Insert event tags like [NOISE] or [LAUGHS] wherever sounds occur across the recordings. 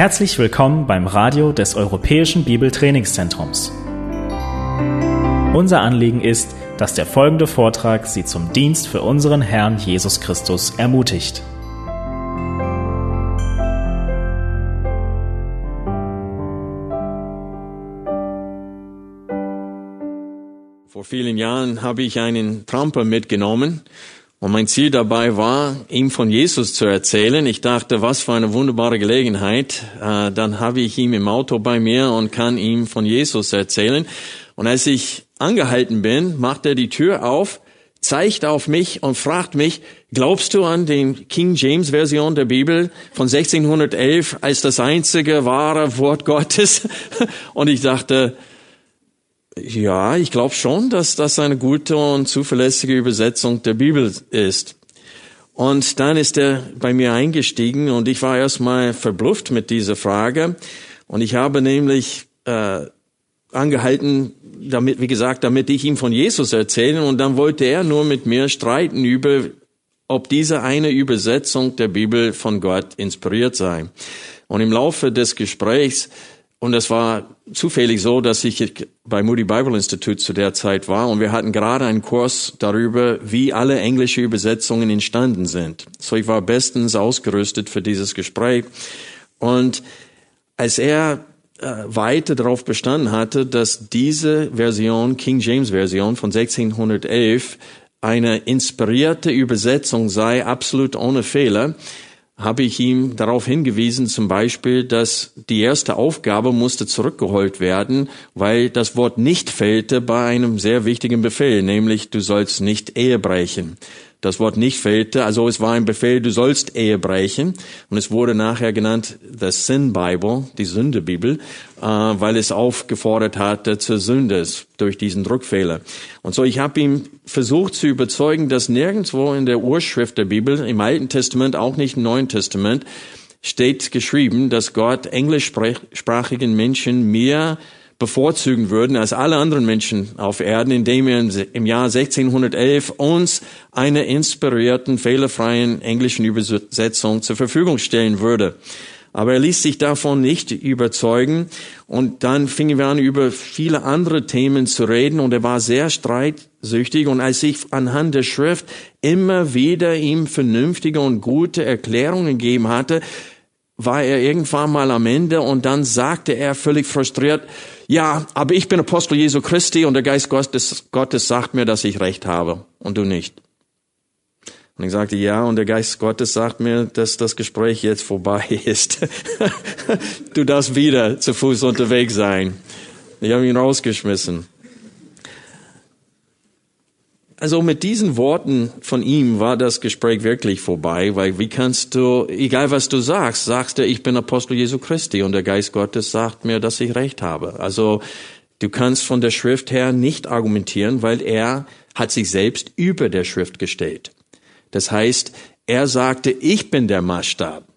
Herzlich willkommen beim Radio des Europäischen Bibeltrainingszentrums. Unser Anliegen ist, dass der folgende Vortrag Sie zum Dienst für unseren Herrn Jesus Christus ermutigt. Vor vielen Jahren habe ich einen Tramper mitgenommen und mein Ziel dabei war, ihm von Jesus zu erzählen. Ich dachte, was für eine wunderbare Gelegenheit. Äh, dann habe ich ihn im Auto bei mir und kann ihm von Jesus erzählen. Und als ich angehalten bin, macht er die Tür auf, zeigt auf mich und fragt mich, glaubst du an den King James Version der Bibel von 1611 als das einzige wahre Wort Gottes? [LAUGHS] Und ich dachte, ja, ich glaube schon, dass das eine gute und zuverlässige Übersetzung der Bibel ist. Und dann ist er bei mir eingestiegen und ich war erstmal verblüfft mit dieser Frage. Und ich habe nämlich äh, angehalten, damit, wie gesagt, damit ich ihm von Jesus erzähle. Und dann wollte er nur mit mir streiten über, ob diese eine Übersetzung der Bibel von Gott inspiriert sei. Und im Laufe des Gesprächs und es war zufällig so, dass ich bei Moody Bible Institute zu der Zeit war und wir hatten gerade einen Kurs darüber, wie alle englische Übersetzungen entstanden sind. So ich war bestens ausgerüstet für dieses Gespräch. Und als er äh, weiter darauf bestanden hatte, dass diese Version, King James Version von 1611, eine inspirierte Übersetzung sei, absolut ohne Fehler, habe ich ihm darauf hingewiesen, zum Beispiel, dass die erste Aufgabe musste zurückgeholt werden, weil das Wort nicht fehlte bei einem sehr wichtigen Befehl, nämlich du sollst nicht Ehe brechen das Wort nicht fehlte. Also es war ein Befehl, du sollst Ehe brechen. Und es wurde nachher genannt the Sin Bible, die Sündebibel, äh, weil es aufgefordert hatte zur Sünde durch diesen Druckfehler. Und so, ich habe ihm versucht zu überzeugen, dass nirgendwo in der Urschrift der Bibel, im Alten Testament, auch nicht im Neuen Testament, steht geschrieben, dass Gott englischsprachigen Menschen mehr bevorzugen würden als alle anderen Menschen auf Erden, indem er im Jahr 1611 uns eine inspirierten, fehlerfreien englischen Übersetzung zur Verfügung stellen würde. Aber er ließ sich davon nicht überzeugen und dann fingen wir an, über viele andere Themen zu reden und er war sehr streitsüchtig und als ich anhand der Schrift immer wieder ihm vernünftige und gute Erklärungen gegeben hatte, war er irgendwann mal am Ende und dann sagte er völlig frustriert, ja, aber ich bin Apostel Jesu Christi und der Geist Gottes, Gottes sagt mir, dass ich recht habe und du nicht. Und ich sagte, ja, und der Geist Gottes sagt mir, dass das Gespräch jetzt vorbei [LAUGHS] ist. du darfst wieder zu Fuß unterwegs sein. Ich habe ihn rausgeschmissen. Also mit diesen Worten von ihm war das Gespräch wirklich vorbei, weil wie kannst du, egal was du sagst, sagst du, ich bin Apostel Jesu Christi und der Geist Gottes sagt mir, dass ich recht habe. Also du kannst von der Schrift her nicht argumentieren, weil er hat sich selbst über der Schrift gestellt. Das heißt, er sagte, ich bin der Maßstab.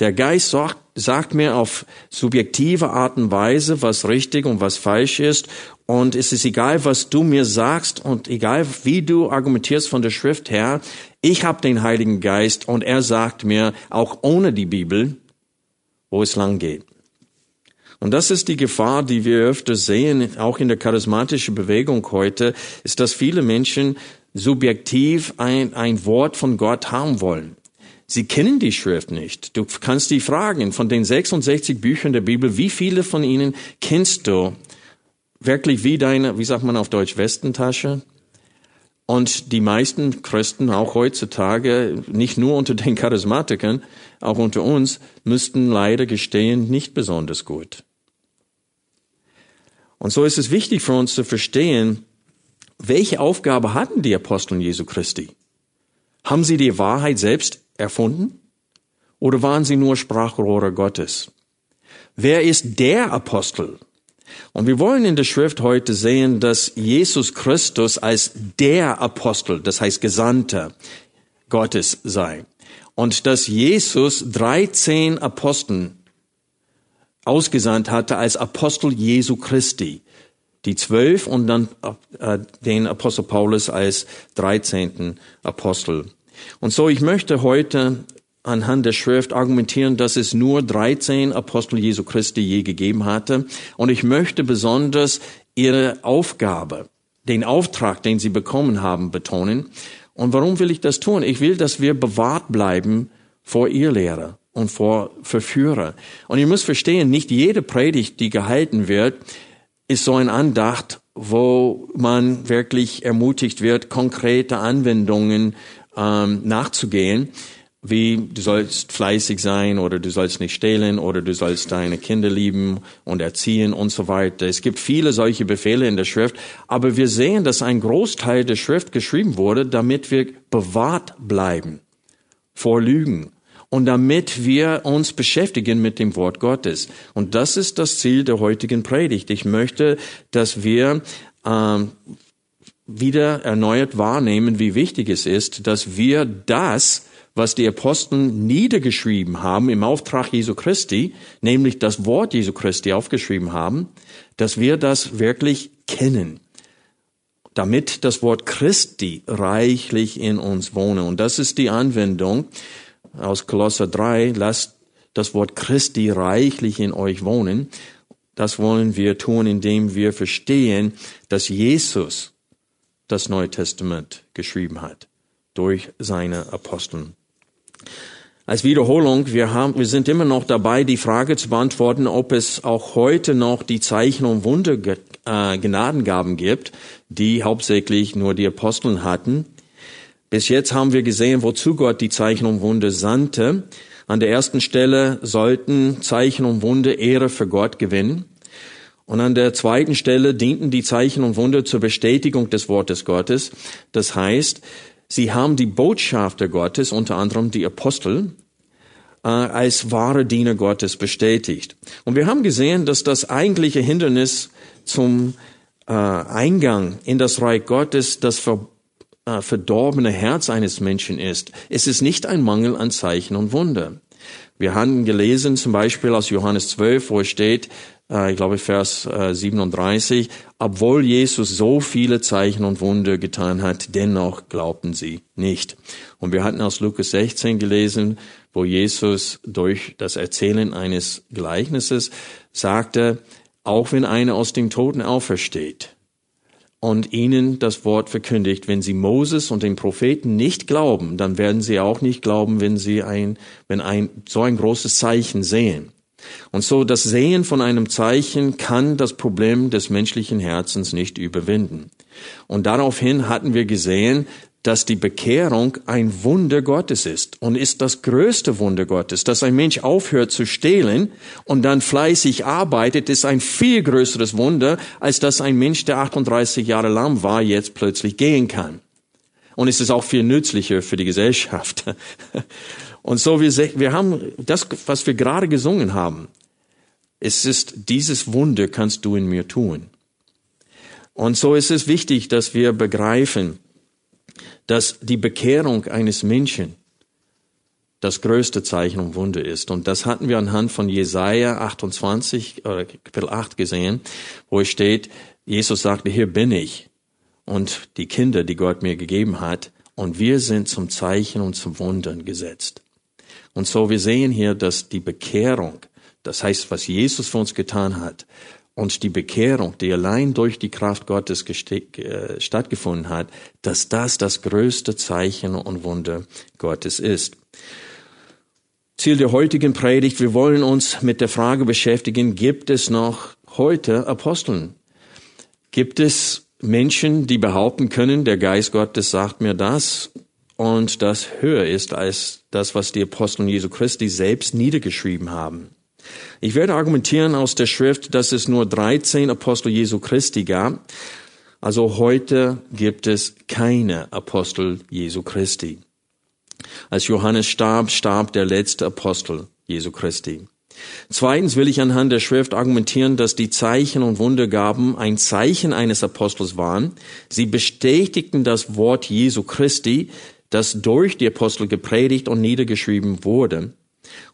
Der Geist sagt, sagt mir auf subjektive Art und Weise, was richtig und was falsch ist und es ist egal, was du mir sagst und egal, wie du argumentierst von der Schrift her, ich habe den Heiligen Geist und er sagt mir, auch ohne die Bibel, wo es lang geht. Und das ist die Gefahr, die wir öfter sehen, auch in der charismatischen Bewegung heute, ist, dass viele Menschen subjektiv ein, ein Wort von Gott haben wollen. Sie kennen die Schrift nicht. Du kannst die fragen, von den 66 Büchern der Bibel, wie viele von ihnen kennst du wirklich wie deine, wie sagt man auf Deutsch, Westentasche. Und die meisten Christen, auch heutzutage, nicht nur unter den Charismatikern, auch unter uns, müssten leider gestehen, nicht besonders gut. Und so ist es wichtig für uns zu verstehen, welche Aufgabe hatten die Aposteln Jesu Christi? Haben sie die Wahrheit selbst erfunden? Oder waren sie nur Sprachrohre Gottes? Wer ist der Apostel? Und wir wollen in der Schrift heute sehen, dass Jesus Christus als der Apostel, das heißt Gesandter Gottes sei. Und dass Jesus 13 Aposteln ausgesandt hatte als Apostel Jesu Christi. Die zwölf und dann äh, den Apostel Paulus als dreizehnten Apostel. Und so, ich möchte heute anhand der Schrift argumentieren, dass es nur 13 Apostel Jesu Christi je gegeben hatte. Und ich möchte besonders ihre Aufgabe, den Auftrag, den sie bekommen haben, betonen. Und warum will ich das tun? Ich will, dass wir bewahrt bleiben vor ihr Lehre und vor Verführer. Und ihr müsst verstehen, nicht jede Predigt, die gehalten wird, ist so ein Andacht, wo man wirklich ermutigt wird, konkrete Anwendungen ähm, nachzugehen wie du sollst fleißig sein oder du sollst nicht stehlen oder du sollst deine Kinder lieben und erziehen und so weiter. Es gibt viele solche Befehle in der Schrift, aber wir sehen, dass ein Großteil der Schrift geschrieben wurde, damit wir bewahrt bleiben vor Lügen und damit wir uns beschäftigen mit dem Wort Gottes. Und das ist das Ziel der heutigen Predigt. Ich möchte, dass wir ähm, wieder erneuert wahrnehmen, wie wichtig es ist, dass wir das, was die Apostel niedergeschrieben haben im Auftrag Jesu Christi, nämlich das Wort Jesu Christi aufgeschrieben haben, dass wir das wirklich kennen, damit das Wort Christi reichlich in uns wohne. Und das ist die Anwendung aus Kolosser 3, lasst das Wort Christi reichlich in euch wohnen. Das wollen wir tun, indem wir verstehen, dass Jesus das Neue Testament geschrieben hat durch seine Aposteln. Als Wiederholung, wir haben, wir sind immer noch dabei, die Frage zu beantworten, ob es auch heute noch die Zeichen und Wunder äh, Gnadengaben gibt, die hauptsächlich nur die Aposteln hatten. Bis jetzt haben wir gesehen, wozu Gott die Zeichen und Wunder sandte. An der ersten Stelle sollten Zeichen und Wunder Ehre für Gott gewinnen. Und an der zweiten Stelle dienten die Zeichen und Wunder zur Bestätigung des Wortes Gottes. Das heißt, Sie haben die Botschafter Gottes, unter anderem die Apostel, äh, als wahre Diener Gottes bestätigt. Und wir haben gesehen, dass das eigentliche Hindernis zum äh, Eingang in das Reich Gottes das äh, verdorbene Herz eines Menschen ist. Es ist nicht ein Mangel an Zeichen und Wunder. Wir haben gelesen, zum Beispiel aus Johannes 12, wo es steht, äh, ich glaube Vers 37, äh, obwohl Jesus so viele Zeichen und Wunder getan hat, dennoch glaubten sie nicht. Und wir hatten aus Lukas 16 gelesen, wo Jesus durch das Erzählen eines Gleichnisses sagte, auch wenn einer aus dem Toten aufersteht und ihnen das Wort verkündigt, wenn sie Moses und den Propheten nicht glauben, dann werden sie auch nicht glauben, wenn sie ein, wenn ein, so ein großes Zeichen sehen. Und so das Sehen von einem Zeichen kann das Problem des menschlichen Herzens nicht überwinden. Und daraufhin hatten wir gesehen, dass die Bekehrung ein Wunder Gottes ist und ist das größte Wunder Gottes. Dass ein Mensch aufhört zu stehlen und dann fleißig arbeitet, ist ein viel größeres Wunder, als dass ein Mensch, der 38 Jahre lang war, jetzt plötzlich gehen kann. Und es ist auch viel nützlicher für die Gesellschaft. [LAUGHS] Und so, wir, wir haben das, was wir gerade gesungen haben. Es ist, dieses Wunder kannst du in mir tun. Und so ist es wichtig, dass wir begreifen, dass die Bekehrung eines Menschen das größte Zeichen und Wunder ist. Und das hatten wir anhand von Jesaja 28, äh, Kapitel 8 gesehen, wo es steht, Jesus sagte, hier bin ich und die Kinder, die Gott mir gegeben hat, und wir sind zum Zeichen und zum Wundern gesetzt. Und so wir sehen hier, dass die Bekehrung, das heißt, was Jesus für uns getan hat, und die Bekehrung, die allein durch die Kraft Gottes äh, stattgefunden hat, dass das das größte Zeichen und Wunder Gottes ist. Ziel der heutigen Predigt, wir wollen uns mit der Frage beschäftigen, gibt es noch heute Aposteln? Gibt es Menschen, die behaupten können, der Geist Gottes sagt mir das und das höher ist als das, was die Apostel Jesu Christi selbst niedergeschrieben haben? Ich werde argumentieren aus der Schrift, dass es nur 13 Apostel Jesu Christi gab. Also heute gibt es keine Apostel Jesu Christi. Als Johannes starb, starb der letzte Apostel Jesu Christi. Zweitens will ich anhand der Schrift argumentieren, dass die Zeichen und Wundergaben ein Zeichen eines Apostels waren. Sie bestätigten das Wort Jesu Christi, das durch die Apostel gepredigt und niedergeschrieben wurde.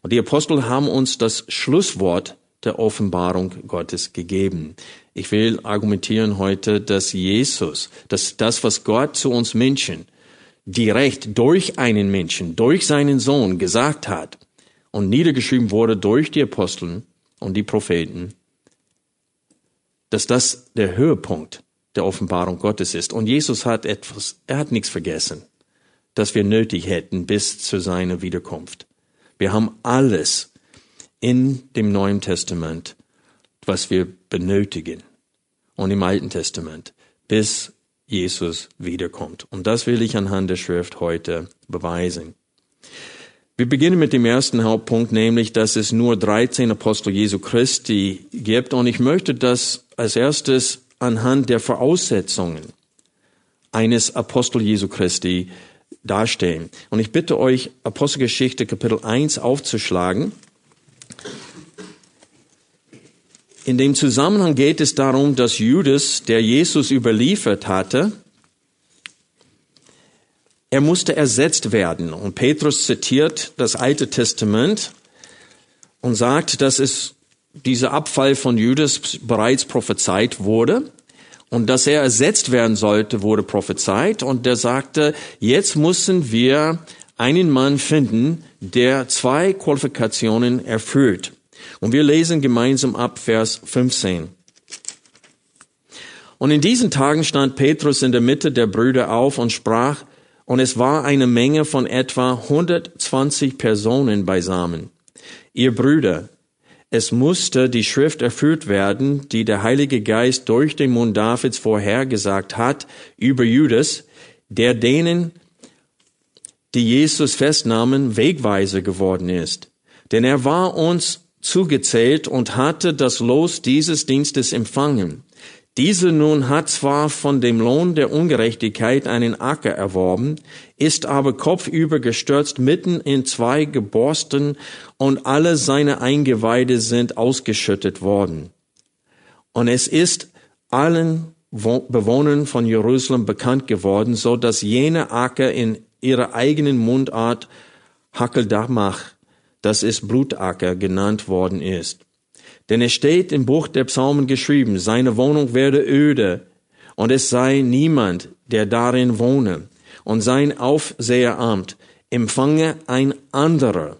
Und die Apostel haben uns das Schlusswort der Offenbarung Gottes gegeben. Ich will argumentieren heute, dass Jesus, dass das, was Gott zu uns Menschen direkt durch einen Menschen, durch seinen Sohn gesagt hat und niedergeschrieben wurde durch die Aposteln und die Propheten, dass das der Höhepunkt der Offenbarung Gottes ist. Und Jesus hat etwas, er hat nichts vergessen, das wir nötig hätten bis zu seiner Wiederkunft. Wir haben alles in dem Neuen Testament, was wir benötigen. Und im Alten Testament, bis Jesus wiederkommt. Und das will ich anhand der Schrift heute beweisen. Wir beginnen mit dem ersten Hauptpunkt, nämlich, dass es nur 13 Apostel Jesu Christi gibt. Und ich möchte das als erstes anhand der Voraussetzungen eines Apostel Jesu Christi darstellen. Und ich bitte euch, Apostelgeschichte Kapitel 1 aufzuschlagen. In dem Zusammenhang geht es darum, dass Judas, der Jesus überliefert hatte, er musste ersetzt werden. Und Petrus zitiert das Alte Testament und sagt, dass es dieser Abfall von Judas bereits prophezeit wurde und dass er ersetzt werden sollte, wurde prophezeit. Und der sagte, jetzt müssen wir einen Mann finden, der zwei Qualifikationen erfüllt. Und wir lesen gemeinsam ab Vers 15. Und in diesen Tagen stand Petrus in der Mitte der Brüder auf und sprach, und es war eine Menge von etwa 120 Personen beisammen. Ihr Brüder, es musste die Schrift erfüllt werden, die der Heilige Geist durch den Mund Davids vorhergesagt hat über Judas, der denen, die Jesus festnahmen, Wegweiser geworden ist. Denn er war uns zugezählt und hatte das Los dieses Dienstes empfangen. Diese nun hat zwar von dem Lohn der Ungerechtigkeit einen Acker erworben, ist aber kopfüber gestürzt mitten in zwei Geborsten und alle seine Eingeweide sind ausgeschüttet worden. Und es ist allen Bewohnern von Jerusalem bekannt geworden, so dass jene Acker in ihrer eigenen Mundart Hakeldamach, das ist Blutacker, genannt worden ist. Denn es steht im Buch der Psalmen geschrieben, seine Wohnung werde öde und es sei niemand, der darin wohne und sein Aufseheramt empfange ein anderer.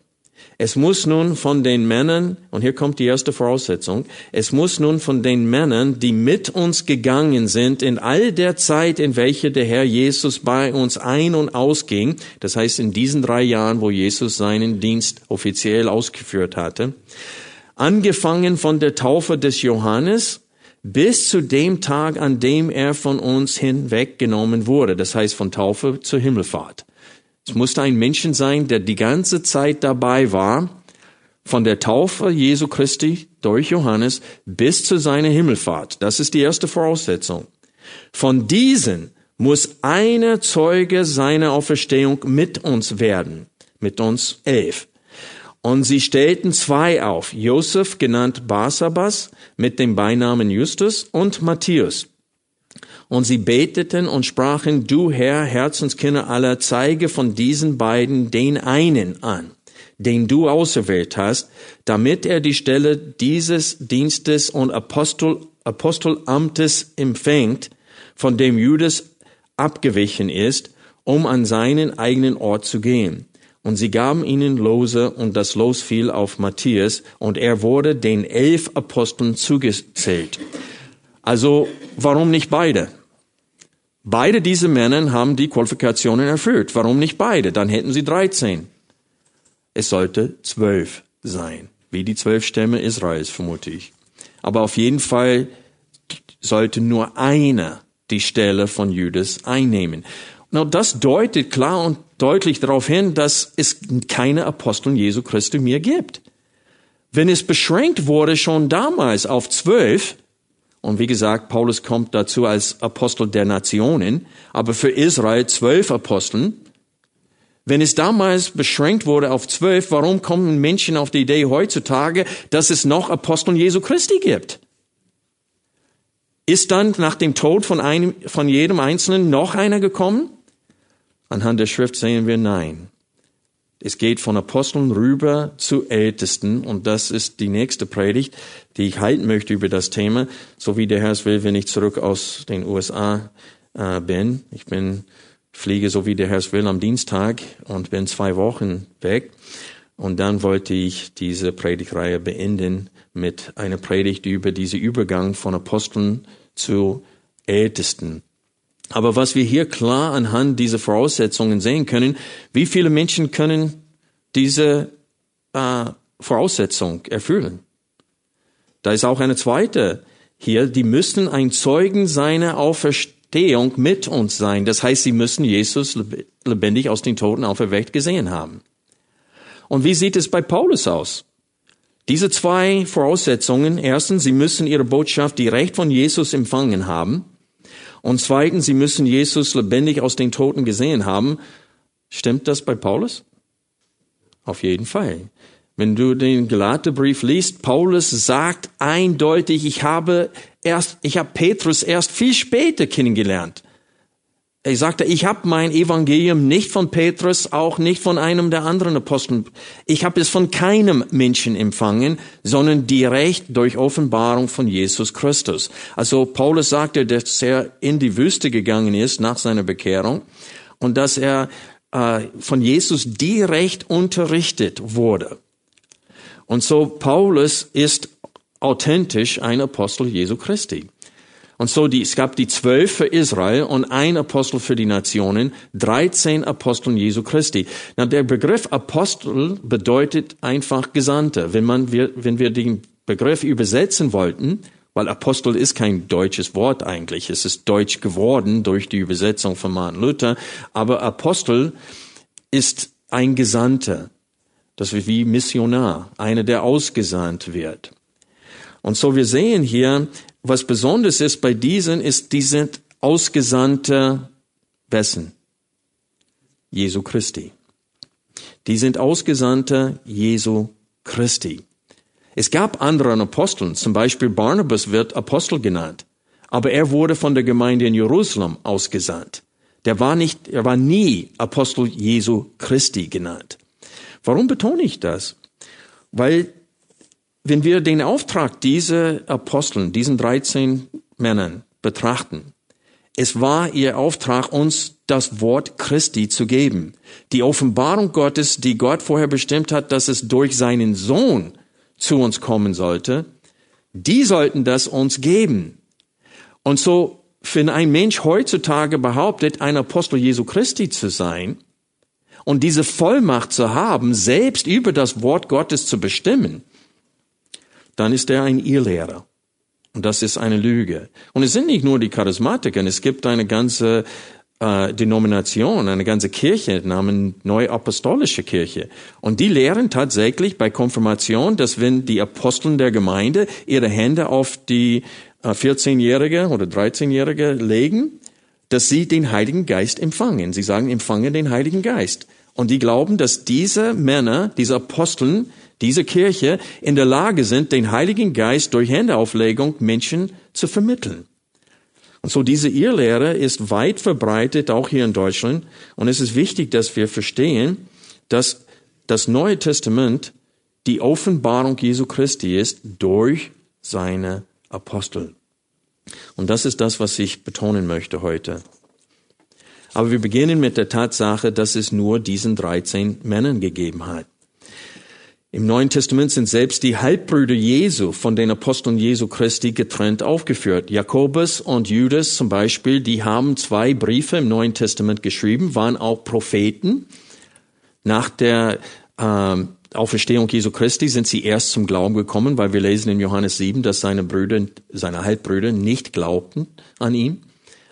Es muss nun von den Männern, und hier kommt die erste Voraussetzung, es muss nun von den Männern, die mit uns gegangen sind in all der Zeit, in welche der Herr Jesus bei uns ein- und ausging, das heißt in diesen drei Jahren, wo Jesus seinen Dienst offiziell ausgeführt hatte, angefangen von der Taufe des Johannes bis zu dem Tag, an dem er von uns hinweggenommen wurde, das heißt von Taufe zur Himmelfahrt. Es musste ein Menschen sein, der die ganze Zeit dabei war, von der Taufe Jesu Christi durch Johannes bis zu seiner Himmelfahrt. Das ist die erste Voraussetzung. Von diesen muss einer Zeuge seiner Auferstehung mit uns werden, mit uns elf. Und sie stellten zwei auf, Josef genannt Barsabas mit dem Beinamen Justus und Matthias. Und sie beteten und sprachen, du Herr, Herzenskinder aller, zeige von diesen beiden den einen an, den du auserwählt hast, damit er die Stelle dieses Dienstes und Apostel, Apostelamtes empfängt, von dem Judas abgewichen ist, um an seinen eigenen Ort zu gehen. Und sie gaben ihnen Lose, und das Los fiel auf Matthias, und er wurde den elf Aposteln zugezählt. Also, warum nicht beide? Beide diese Männer haben die Qualifikationen erfüllt. Warum nicht beide? Dann hätten sie 13. Es sollte zwölf sein, wie die zwölf Stämme Israels, vermute ich. Aber auf jeden Fall sollte nur einer die Stelle von Judas einnehmen. Na, das deutet klar und deutlich darauf hin, dass es keine Aposteln Jesu Christi mehr gibt. Wenn es beschränkt wurde schon damals auf zwölf, und wie gesagt, Paulus kommt dazu als Apostel der Nationen, aber für Israel zwölf Aposteln. Wenn es damals beschränkt wurde auf zwölf, warum kommen Menschen auf die Idee heutzutage, dass es noch Aposteln Jesu Christi gibt? Ist dann nach dem Tod von, einem, von jedem Einzelnen noch einer gekommen? Anhand der Schrift sehen wir nein. Es geht von Aposteln rüber zu Ältesten und das ist die nächste Predigt, die ich halten möchte über das Thema, so wie der Herr es will, wenn ich zurück aus den USA äh, bin. Ich bin fliege so wie der Herr es will am Dienstag und bin zwei Wochen weg. Und dann wollte ich diese Predigreihe beenden mit einer Predigt über diesen Übergang von Aposteln zu Ältesten. Aber was wir hier klar anhand dieser Voraussetzungen sehen können, wie viele Menschen können diese äh, Voraussetzung erfüllen? Da ist auch eine zweite hier, die müssen ein Zeugen seiner Auferstehung mit uns sein. Das heißt, sie müssen Jesus lebendig aus den Toten auferweckt gesehen haben. Und wie sieht es bei Paulus aus? Diese zwei Voraussetzungen. Erstens, sie müssen ihre Botschaft direkt von Jesus empfangen haben. Und zweitens, sie müssen Jesus lebendig aus den Toten gesehen haben. Stimmt das bei Paulus? Auf jeden Fall. Wenn du den Galaterbrief liest, Paulus sagt eindeutig, ich habe erst, ich habe Petrus erst viel später kennengelernt. Er sagte, ich habe mein Evangelium nicht von Petrus, auch nicht von einem der anderen Aposteln. Ich habe es von keinem Menschen empfangen, sondern direkt durch Offenbarung von Jesus Christus. Also Paulus sagte, dass er in die Wüste gegangen ist nach seiner Bekehrung und dass er äh, von Jesus direkt unterrichtet wurde. Und so Paulus ist authentisch ein Apostel Jesu Christi. Und so die, es gab die zwölf für Israel und ein Apostel für die Nationen, 13 Aposteln Jesu Christi. Na, der Begriff Apostel bedeutet einfach Gesandte. Wenn man, wir, wenn wir den Begriff übersetzen wollten, weil Apostel ist kein deutsches Wort eigentlich, es ist deutsch geworden durch die Übersetzung von Martin Luther, aber Apostel ist ein Gesandter. Das ist wie Missionar, einer, der ausgesandt wird. Und so wir sehen hier, was besonders ist bei diesen, ist, die sind Ausgesandte wessen? Jesu Christi. Die sind Ausgesandte Jesu Christi. Es gab andere Aposteln, zum Beispiel Barnabas wird Apostel genannt, aber er wurde von der Gemeinde in Jerusalem ausgesandt. Der war nicht, er war nie Apostel Jesu Christi genannt. Warum betone ich das? Weil wenn wir den Auftrag dieser Aposteln, diesen 13 Männern betrachten, es war ihr Auftrag, uns das Wort Christi zu geben. Die Offenbarung Gottes, die Gott vorher bestimmt hat, dass es durch seinen Sohn zu uns kommen sollte, die sollten das uns geben. Und so, wenn ein Mensch heutzutage behauptet, ein Apostel Jesu Christi zu sein, und diese Vollmacht zu haben, selbst über das Wort Gottes zu bestimmen, dann ist er ein Irrlehrer. Und das ist eine Lüge. Und es sind nicht nur die Charismatiker, es gibt eine ganze äh, Denomination, eine ganze Kirche namens Neuapostolische Kirche. Und die lehren tatsächlich bei Konfirmation, dass wenn die Aposteln der Gemeinde ihre Hände auf die äh, 14-Jährige oder 13-Jährige legen, dass sie den Heiligen Geist empfangen. Sie sagen, empfange den Heiligen Geist. Und die glauben, dass diese Männer, diese Aposteln, diese Kirche in der Lage sind, den Heiligen Geist durch Händeauflegung Menschen zu vermitteln. Und so diese Irrlehre ist weit verbreitet, auch hier in Deutschland. Und es ist wichtig, dass wir verstehen, dass das Neue Testament die Offenbarung Jesu Christi ist durch seine Apostel. Und das ist das, was ich betonen möchte heute. Aber wir beginnen mit der Tatsache, dass es nur diesen 13 Männern gegeben hat. Im Neuen Testament sind selbst die Halbbrüder Jesu von den Aposteln Jesu Christi getrennt aufgeführt. Jakobus und Judas zum Beispiel, die haben zwei Briefe im Neuen Testament geschrieben, waren auch Propheten. Nach der ähm, Auferstehung Jesu Christi sind sie erst zum Glauben gekommen, weil wir lesen in Johannes 7, dass seine Brüder, seine Halbbrüder nicht glaubten an ihn.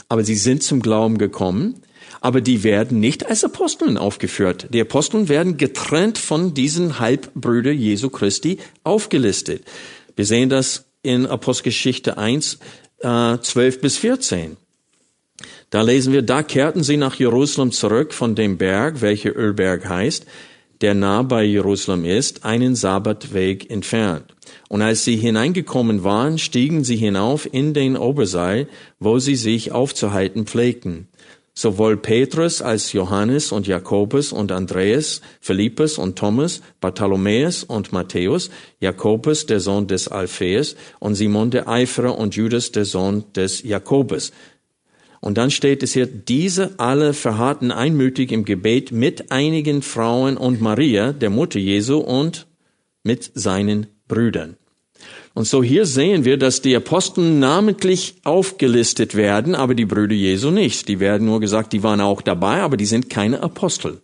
Aber sie sind zum Glauben gekommen aber die werden nicht als Aposteln aufgeführt. Die Aposteln werden getrennt von diesen Halbbrüder Jesu Christi aufgelistet. Wir sehen das in Apostelgeschichte 1, äh, 12 bis 14. Da lesen wir, da kehrten sie nach Jerusalem zurück von dem Berg, welcher Ölberg heißt, der nah bei Jerusalem ist, einen Sabbatweg entfernt. Und als sie hineingekommen waren, stiegen sie hinauf in den Obersaal, wo sie sich aufzuhalten pflegten. Sowohl Petrus als Johannes und Jakobus und Andreas, Philippus und Thomas, Bartholomäus und Matthäus, Jakobus, der Sohn des Alphaeus und Simon der Eiferer und Judas, der Sohn des Jakobus. Und dann steht es hier, diese alle verharrten einmütig im Gebet mit einigen Frauen und Maria, der Mutter Jesu, und mit seinen Brüdern. Und so hier sehen wir, dass die Apostel namentlich aufgelistet werden, aber die Brüder Jesu nicht. Die werden nur gesagt, die waren auch dabei, aber die sind keine Apostel.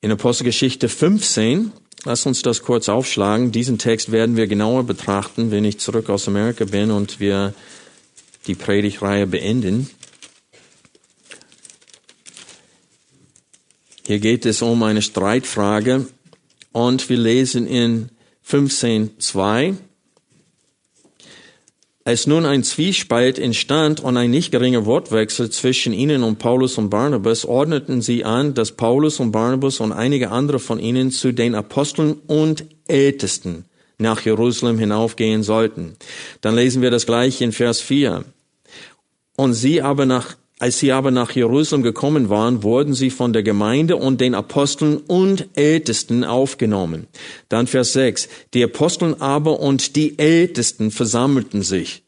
In Apostelgeschichte 15, lass uns das kurz aufschlagen. Diesen Text werden wir genauer betrachten, wenn ich zurück aus Amerika bin und wir die Predigreihe beenden. Hier geht es um eine Streitfrage und wir lesen in 15.2. Als nun ein Zwiespalt entstand und ein nicht geringer Wortwechsel zwischen ihnen und Paulus und Barnabas, ordneten sie an, dass Paulus und Barnabas und einige andere von ihnen zu den Aposteln und Ältesten nach Jerusalem hinaufgehen sollten. Dann lesen wir das gleiche in Vers 4. Und sie aber nach als sie aber nach Jerusalem gekommen waren, wurden sie von der Gemeinde und den Aposteln und Ältesten aufgenommen. Dann Vers 6. Die Aposteln aber und die Ältesten versammelten sich.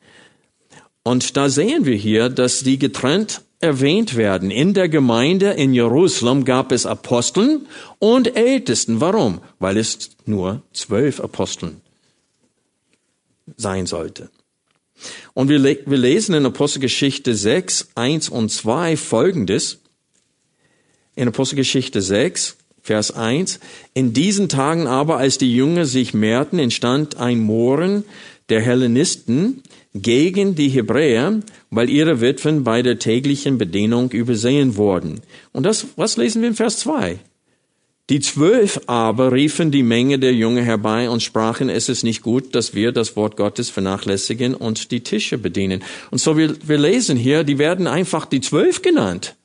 Und da sehen wir hier, dass die getrennt erwähnt werden. In der Gemeinde in Jerusalem gab es Aposteln und Ältesten. Warum? Weil es nur zwölf Aposteln sein sollte. Und wir, wir lesen in Apostelgeschichte 6, 1 und 2 folgendes. In Apostelgeschichte 6, Vers 1. In diesen Tagen aber, als die Jünger sich mehrten, entstand ein Mohren der Hellenisten gegen die Hebräer, weil ihre Witwen bei der täglichen Bedienung übersehen wurden. Und das, was lesen wir in Vers 2? Die zwölf aber riefen die Menge der Jünger herbei und sprachen, es ist nicht gut, dass wir das Wort Gottes vernachlässigen und die Tische bedienen. Und so wir, wir lesen hier, die werden einfach die zwölf genannt.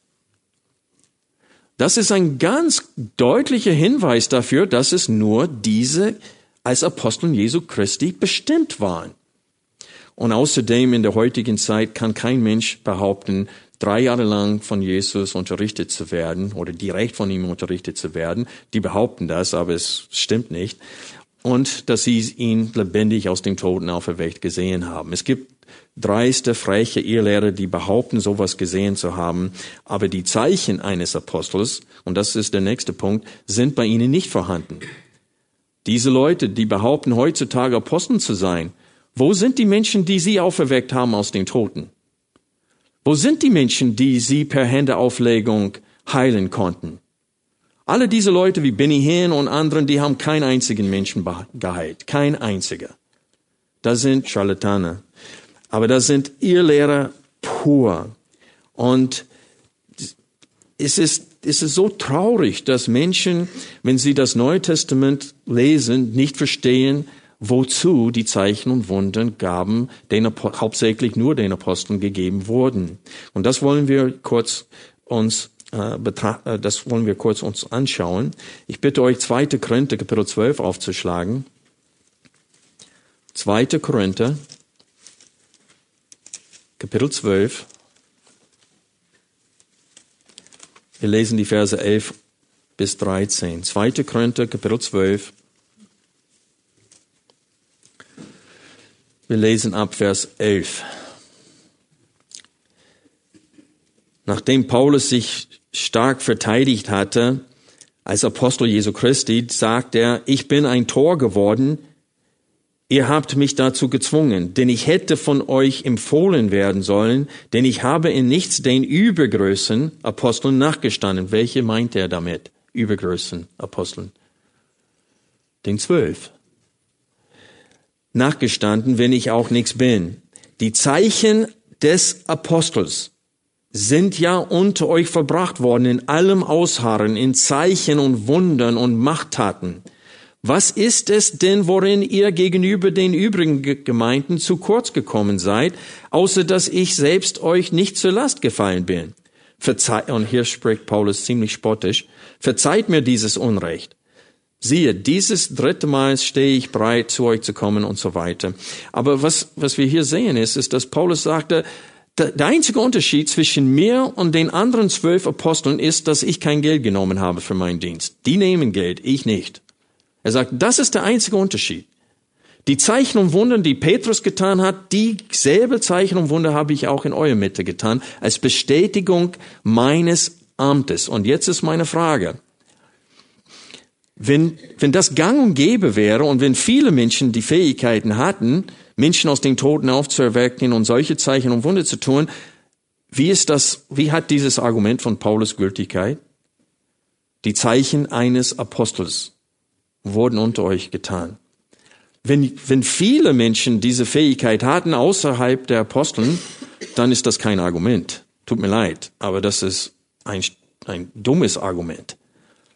Das ist ein ganz deutlicher Hinweis dafür, dass es nur diese als Aposteln Jesu Christi bestimmt waren. Und außerdem in der heutigen Zeit kann kein Mensch behaupten, drei Jahre lang von Jesus unterrichtet zu werden oder direkt von ihm unterrichtet zu werden. Die behaupten das, aber es stimmt nicht. Und dass sie ihn lebendig aus den Toten auferweckt gesehen haben. Es gibt dreiste, freche Irrlehrer, die behaupten, sowas gesehen zu haben. Aber die Zeichen eines Apostels, und das ist der nächste Punkt, sind bei ihnen nicht vorhanden. Diese Leute, die behaupten, heutzutage Apostel zu sein, wo sind die Menschen, die sie auferweckt haben aus den Toten? Wo sind die Menschen, die sie per Händeauflegung heilen konnten? Alle diese Leute wie Benny Hinn und anderen, die haben keinen einzigen Menschen geheilt. Kein einziger. Das sind Charlataner. Aber das sind Irrlehrer pur. Und es ist, es ist so traurig, dass Menschen, wenn sie das Neue Testament lesen, nicht verstehen, wozu die Zeichen und Wunden gaben, den, hauptsächlich nur den Aposteln gegeben wurden. Und das wollen wir kurz uns äh, äh, das wollen wir kurz uns anschauen. Ich bitte euch, 2. Korinther, Kapitel 12 aufzuschlagen. 2. Korinther, Kapitel 12. Wir lesen die Verse 11 bis 13. 2. Korinther, Kapitel 12, Wir lesen ab Vers 11. Nachdem Paulus sich stark verteidigt hatte, als Apostel Jesu Christi, sagt er, ich bin ein Tor geworden, ihr habt mich dazu gezwungen, denn ich hätte von euch empfohlen werden sollen, denn ich habe in nichts den Übergrößen Aposteln nachgestanden. Welche meint er damit? Übergrößen Aposteln? Den zwölf nachgestanden, wenn ich auch nichts bin. Die Zeichen des Apostels sind ja unter euch verbracht worden in allem Ausharren, in Zeichen und Wundern und Machttaten. Was ist es denn, worin ihr gegenüber den übrigen Gemeinden zu kurz gekommen seid, außer dass ich selbst euch nicht zur Last gefallen bin? Verzeiht, und hier spricht Paulus ziemlich spottisch, verzeiht mir dieses Unrecht. Siehe, dieses dritte Mal stehe ich bereit, zu euch zu kommen und so weiter. Aber was, was wir hier sehen ist, ist, dass Paulus sagte, der einzige Unterschied zwischen mir und den anderen zwölf Aposteln ist, dass ich kein Geld genommen habe für meinen Dienst. Die nehmen Geld, ich nicht. Er sagt, das ist der einzige Unterschied. Die Zeichen und Wunder, die Petrus getan hat, dieselbe Zeichen und Wunder habe ich auch in eurer Mitte getan, als Bestätigung meines Amtes. Und jetzt ist meine Frage. Wenn, wenn das gang und gäbe wäre und wenn viele Menschen die Fähigkeiten hatten, Menschen aus den Toten aufzuerwecken und solche Zeichen und Wunder zu tun, wie ist das, wie hat dieses Argument von Paulus Gültigkeit? Die Zeichen eines Apostels wurden unter euch getan. Wenn, wenn viele Menschen diese Fähigkeit hatten außerhalb der Aposteln, dann ist das kein Argument. Tut mir leid, aber das ist ein, ein dummes Argument.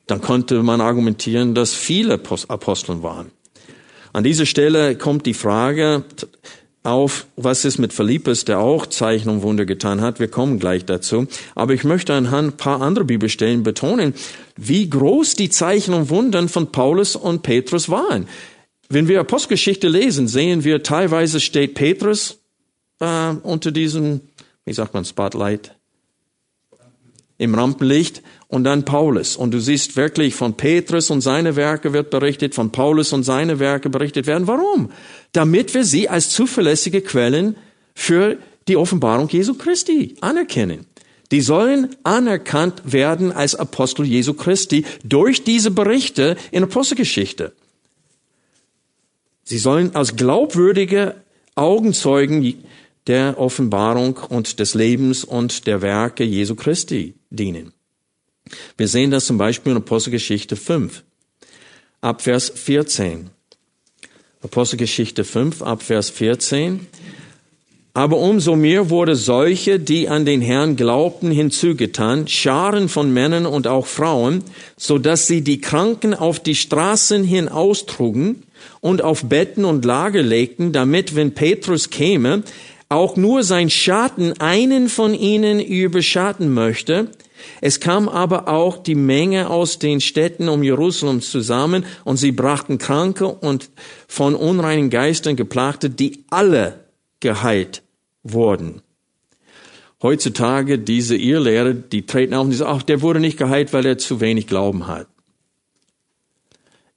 Dann konnte man argumentieren, dass viele Aposteln waren. An dieser Stelle kommt die Frage auf, was ist mit Philippus, der auch Zeichen und Wunder getan hat. Wir kommen gleich dazu. Aber ich möchte anhand ein paar anderer Bibelstellen betonen, wie groß die Zeichen und Wunder von Paulus und Petrus waren. Wenn wir Apostelgeschichte lesen, sehen wir teilweise steht Petrus äh, unter diesem, wie sagt man, Spotlight, im Rampenlicht und dann Paulus. Und du siehst wirklich von Petrus und seine Werke wird berichtet, von Paulus und seine Werke berichtet werden. Warum? Damit wir sie als zuverlässige Quellen für die Offenbarung Jesu Christi anerkennen. Die sollen anerkannt werden als Apostel Jesu Christi durch diese Berichte in Apostelgeschichte. Sie sollen als glaubwürdige Augenzeugen der Offenbarung und des Lebens und der Werke Jesu Christi dienen. Wir sehen das zum Beispiel in Apostelgeschichte 5, Abvers 14. Apostelgeschichte 5, Abvers 14. Aber umso mehr wurde solche, die an den Herrn glaubten, hinzugetan, Scharen von Männern und auch Frauen, so dass sie die Kranken auf die Straßen hin austrugen und auf Betten und Lager legten, damit, wenn Petrus käme, auch nur sein Schatten einen von ihnen überschatten möchte. Es kam aber auch die Menge aus den Städten um Jerusalem zusammen und sie brachten Kranke und von unreinen Geistern geplagte, die alle geheilt wurden. Heutzutage diese Irrlehre, die treten auf und sagen, ach, der wurde nicht geheilt, weil er zu wenig Glauben hat.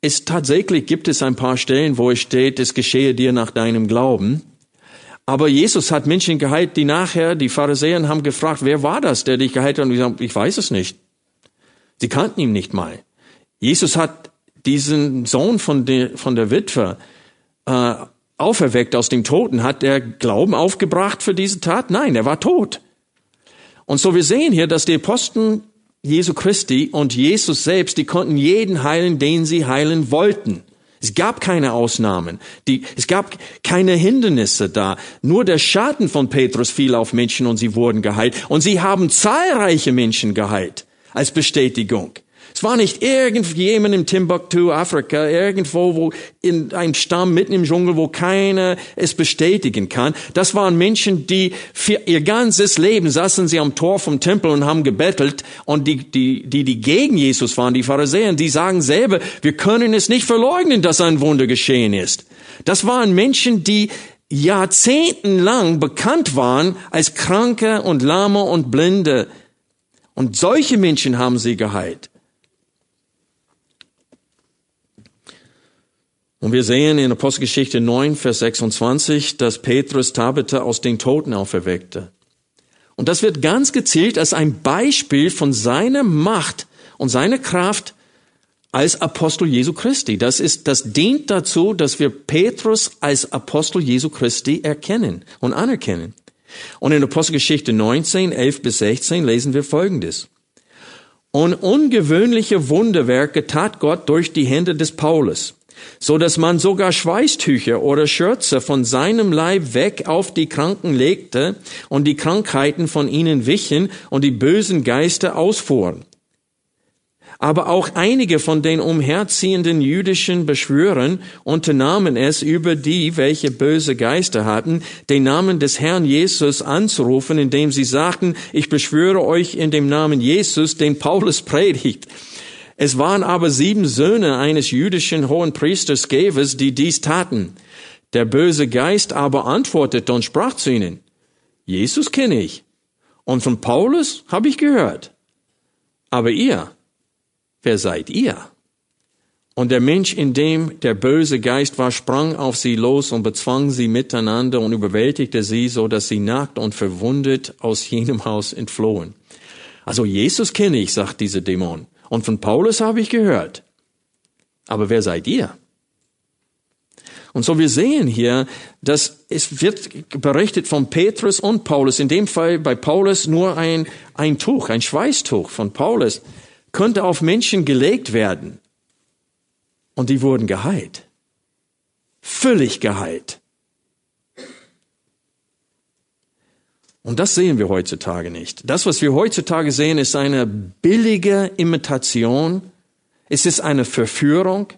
Es tatsächlich gibt es ein paar Stellen, wo es steht, es geschehe dir nach deinem Glauben. Aber Jesus hat Menschen geheilt, die nachher, die Pharisäer haben gefragt, wer war das, der dich geheilt hat? Und die sagen, ich weiß es nicht. Sie kannten ihn nicht mal. Jesus hat diesen Sohn von der, von der Witwe äh, auferweckt aus dem Toten. Hat er Glauben aufgebracht für diese Tat? Nein, er war tot. Und so wir sehen hier, dass die Apostel Jesu Christi und Jesus selbst, die konnten jeden heilen, den sie heilen wollten. Es gab keine Ausnahmen. Die, es gab keine Hindernisse da. Nur der Schatten von Petrus fiel auf Menschen und sie wurden geheilt. Und sie haben zahlreiche Menschen geheilt als Bestätigung. Es war nicht irgendjemand im Timbuktu, Afrika, irgendwo, wo in einem Stamm mitten im Dschungel, wo keiner es bestätigen kann. Das waren Menschen, die für ihr ganzes Leben saßen sie am Tor vom Tempel und haben gebettelt. Und die, die, die, die gegen Jesus waren, die Pharisäer, die sagen selber, wir können es nicht verleugnen, dass ein Wunder geschehen ist. Das waren Menschen, die jahrzehntelang bekannt waren als Kranke und Lahme und Blinde. Und solche Menschen haben sie geheilt. Und wir sehen in Apostelgeschichte 9, Vers 26, dass Petrus Tabitha aus den Toten auferweckte. Und das wird ganz gezielt als ein Beispiel von seiner Macht und seiner Kraft als Apostel Jesu Christi. Das ist, das dient dazu, dass wir Petrus als Apostel Jesu Christi erkennen und anerkennen. Und in Apostelgeschichte 19, 11 bis 16 lesen wir Folgendes. Und ungewöhnliche Wunderwerke tat Gott durch die Hände des Paulus so dass man sogar Schweißtücher oder Schürze von seinem Leib weg auf die Kranken legte und die Krankheiten von ihnen wichen und die bösen Geister ausfuhren. Aber auch einige von den umherziehenden jüdischen Beschwörern unternahmen es über die, welche böse Geister hatten, den Namen des Herrn Jesus anzurufen, indem sie sagten, ich beschwöre euch in dem Namen Jesus, den Paulus predigt. Es waren aber sieben Söhne eines jüdischen hohen Priesters Geves, die dies taten. Der böse Geist aber antwortete und sprach zu ihnen, Jesus kenne ich und von Paulus habe ich gehört. Aber ihr, wer seid ihr? Und der Mensch, in dem der böse Geist war, sprang auf sie los und bezwang sie miteinander und überwältigte sie, so dass sie nackt und verwundet aus jenem Haus entflohen. Also Jesus kenne ich, sagt dieser Dämon. Und von Paulus habe ich gehört. Aber wer seid ihr? Und so wir sehen hier, dass es wird berichtet von Petrus und Paulus. In dem Fall bei Paulus nur ein, ein Tuch, ein Schweißtuch von Paulus könnte auf Menschen gelegt werden. Und die wurden geheilt. Völlig geheilt. Und das sehen wir heutzutage nicht. Das, was wir heutzutage sehen, ist eine billige Imitation. Es ist eine Verführung.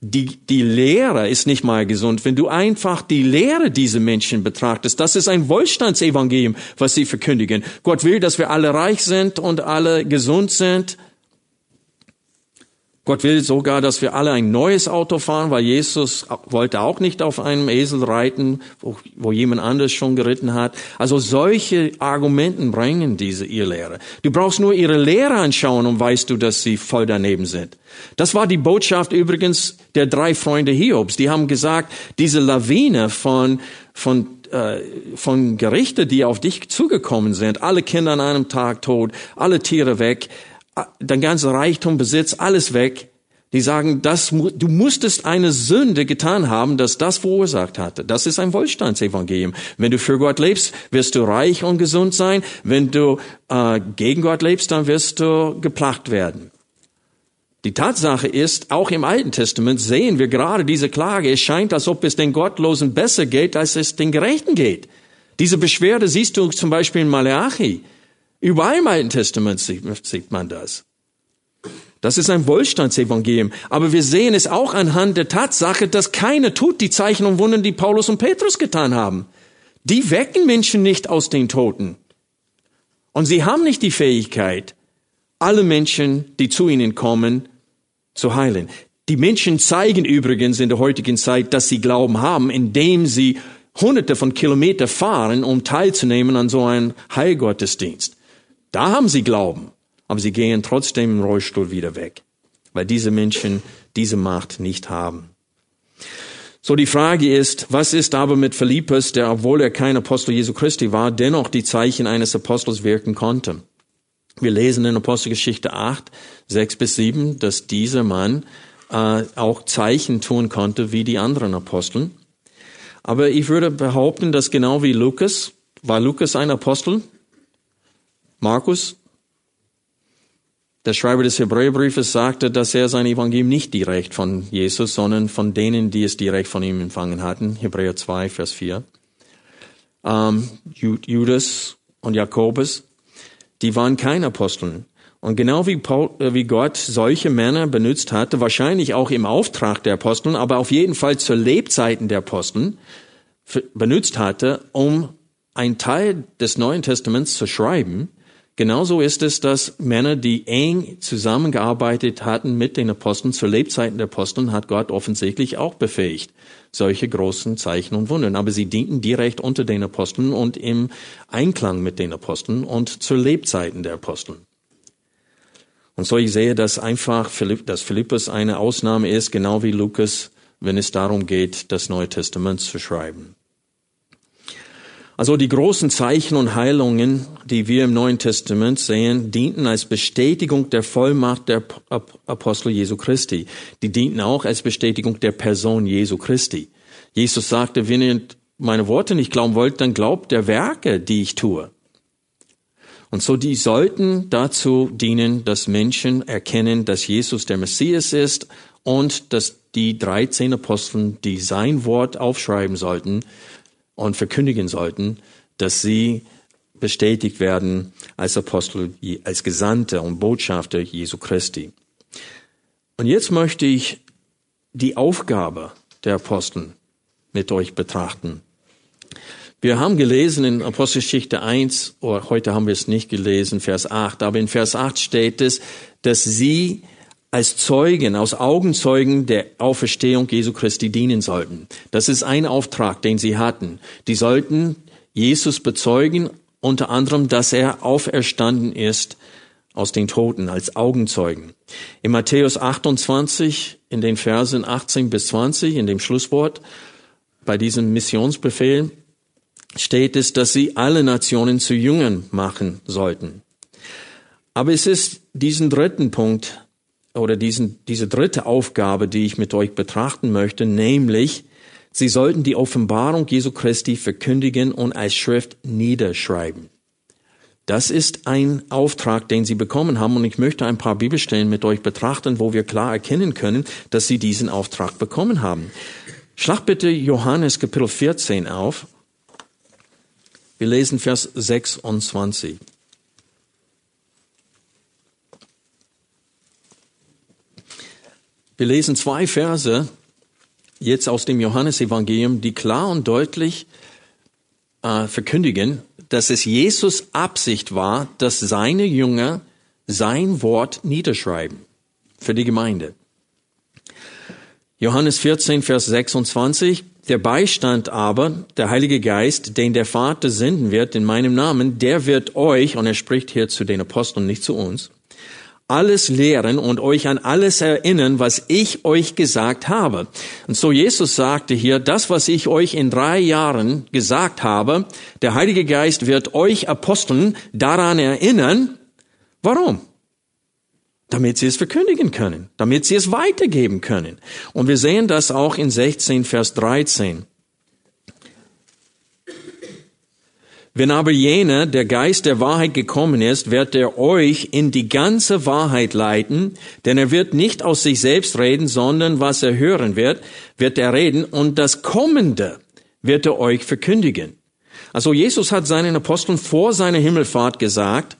Die, die Lehre ist nicht mal gesund. Wenn du einfach die Lehre dieser Menschen betrachtest, das ist ein Wohlstandsevangelium, was sie verkündigen. Gott will, dass wir alle reich sind und alle gesund sind. Gott will sogar, dass wir alle ein neues Auto fahren, weil Jesus wollte auch nicht auf einem Esel reiten, wo, wo jemand anders schon geritten hat. Also solche Argumenten bringen diese Irrlehre. Du brauchst nur ihre Lehre anschauen und weißt du, dass sie voll daneben sind. Das war die Botschaft übrigens der drei Freunde Hiobs. Die haben gesagt, diese Lawine von, von äh, von Gerichte, die auf dich zugekommen sind, alle Kinder an einem Tag tot, alle Tiere weg, dein ganzer Reichtum, Besitz, alles weg. Die sagen, das, du musstest eine Sünde getan haben, dass das verursacht hatte. Das ist ein Wohlstandsevangelium. Wenn du für Gott lebst, wirst du reich und gesund sein. Wenn du äh, gegen Gott lebst, dann wirst du geplagt werden. Die Tatsache ist, auch im Alten Testament sehen wir gerade diese Klage. Es scheint, als ob es den Gottlosen besser geht, als es den Gerechten geht. Diese Beschwerde siehst du zum Beispiel in Malachi. Überall im Alten Testament sieht man das. Das ist ein Wohlstandsevangelium. Aber wir sehen es auch anhand der Tatsache, dass keiner tut die Zeichen und Wunder, die Paulus und Petrus getan haben. Die wecken Menschen nicht aus den Toten. Und sie haben nicht die Fähigkeit, alle Menschen, die zu ihnen kommen, zu heilen. Die Menschen zeigen übrigens in der heutigen Zeit, dass sie Glauben haben, indem sie hunderte von Kilometern fahren, um teilzunehmen an so einem Heilgottesdienst. Da haben sie Glauben, aber sie gehen trotzdem im Rollstuhl wieder weg, weil diese Menschen diese Macht nicht haben. So die Frage ist, was ist aber mit Philippus, der, obwohl er kein Apostel Jesu Christi war, dennoch die Zeichen eines Apostels wirken konnte? Wir lesen in Apostelgeschichte 8, 6 bis 7, dass dieser Mann äh, auch Zeichen tun konnte wie die anderen Aposteln. Aber ich würde behaupten, dass genau wie Lukas, war Lukas ein Apostel? Markus, der Schreiber des Hebräerbriefes sagte, dass er sein Evangelium nicht direkt von Jesus, sondern von denen, die es direkt von ihm empfangen hatten. Hebräer 2, Vers 4. Ähm, Judas und Jakobus, die waren keine Aposteln. Und genau wie, Paul, äh, wie Gott solche Männer benutzt hatte, wahrscheinlich auch im Auftrag der Aposteln, aber auf jeden Fall zur Lebzeiten der Aposteln, benutzt hatte, um ein Teil des Neuen Testaments zu schreiben, Genauso ist es, dass Männer, die eng zusammengearbeitet hatten mit den Aposteln zur Lebzeiten der Aposteln, hat Gott offensichtlich auch befähigt, solche großen Zeichen und Wunder. Aber sie dienten direkt unter den Aposteln und im Einklang mit den Aposteln und zur Lebzeiten der Aposteln. Und so ich sehe, dass einfach, dass Philippus eine Ausnahme ist, genau wie Lukas, wenn es darum geht, das Neue Testament zu schreiben. Also die großen Zeichen und Heilungen, die wir im Neuen Testament sehen, dienten als Bestätigung der Vollmacht der Apostel Jesu Christi. Die dienten auch als Bestätigung der Person Jesu Christi. Jesus sagte, wenn ihr meine Worte nicht glauben wollt, dann glaubt der Werke, die ich tue. Und so die sollten dazu dienen, dass Menschen erkennen, dass Jesus der Messias ist und dass die 13 Aposteln, die sein Wort aufschreiben sollten, und verkündigen sollten, dass sie bestätigt werden als Apostel, als Gesandte und Botschafter Jesu Christi. Und jetzt möchte ich die Aufgabe der Apostel mit euch betrachten. Wir haben gelesen in Apostelgeschichte 1, oder heute haben wir es nicht gelesen, Vers 8, aber in Vers 8 steht es, dass sie als Zeugen, aus Augenzeugen der Auferstehung Jesu Christi dienen sollten. Das ist ein Auftrag, den sie hatten. Die sollten Jesus bezeugen, unter anderem, dass er auferstanden ist aus den Toten als Augenzeugen. In Matthäus 28, in den Versen 18 bis 20, in dem Schlusswort, bei diesem Missionsbefehl, steht es, dass sie alle Nationen zu Jüngern machen sollten. Aber es ist diesen dritten Punkt oder diesen, diese dritte Aufgabe, die ich mit euch betrachten möchte, nämlich, sie sollten die Offenbarung Jesu Christi verkündigen und als Schrift niederschreiben. Das ist ein Auftrag, den Sie bekommen haben und ich möchte ein paar Bibelstellen mit euch betrachten, wo wir klar erkennen können, dass Sie diesen Auftrag bekommen haben. Schlag bitte Johannes Kapitel 14 auf. Wir lesen Vers 26. Wir lesen zwei Verse jetzt aus dem Johannesevangelium, die klar und deutlich äh, verkündigen, dass es Jesus Absicht war, dass seine Jünger sein Wort niederschreiben für die Gemeinde. Johannes 14, Vers 26. Der Beistand aber, der Heilige Geist, den der Vater senden wird in meinem Namen, der wird euch, und er spricht hier zu den Aposteln, nicht zu uns, alles lehren und euch an alles erinnern, was ich euch gesagt habe. Und so Jesus sagte hier, das, was ich euch in drei Jahren gesagt habe, der Heilige Geist wird euch Aposteln daran erinnern. Warum? Damit sie es verkündigen können, damit sie es weitergeben können. Und wir sehen das auch in 16, Vers 13. Wenn aber jener, der Geist der Wahrheit gekommen ist, wird er euch in die ganze Wahrheit leiten, denn er wird nicht aus sich selbst reden, sondern was er hören wird, wird er reden und das Kommende wird er euch verkündigen. Also Jesus hat seinen Aposteln vor seiner Himmelfahrt gesagt,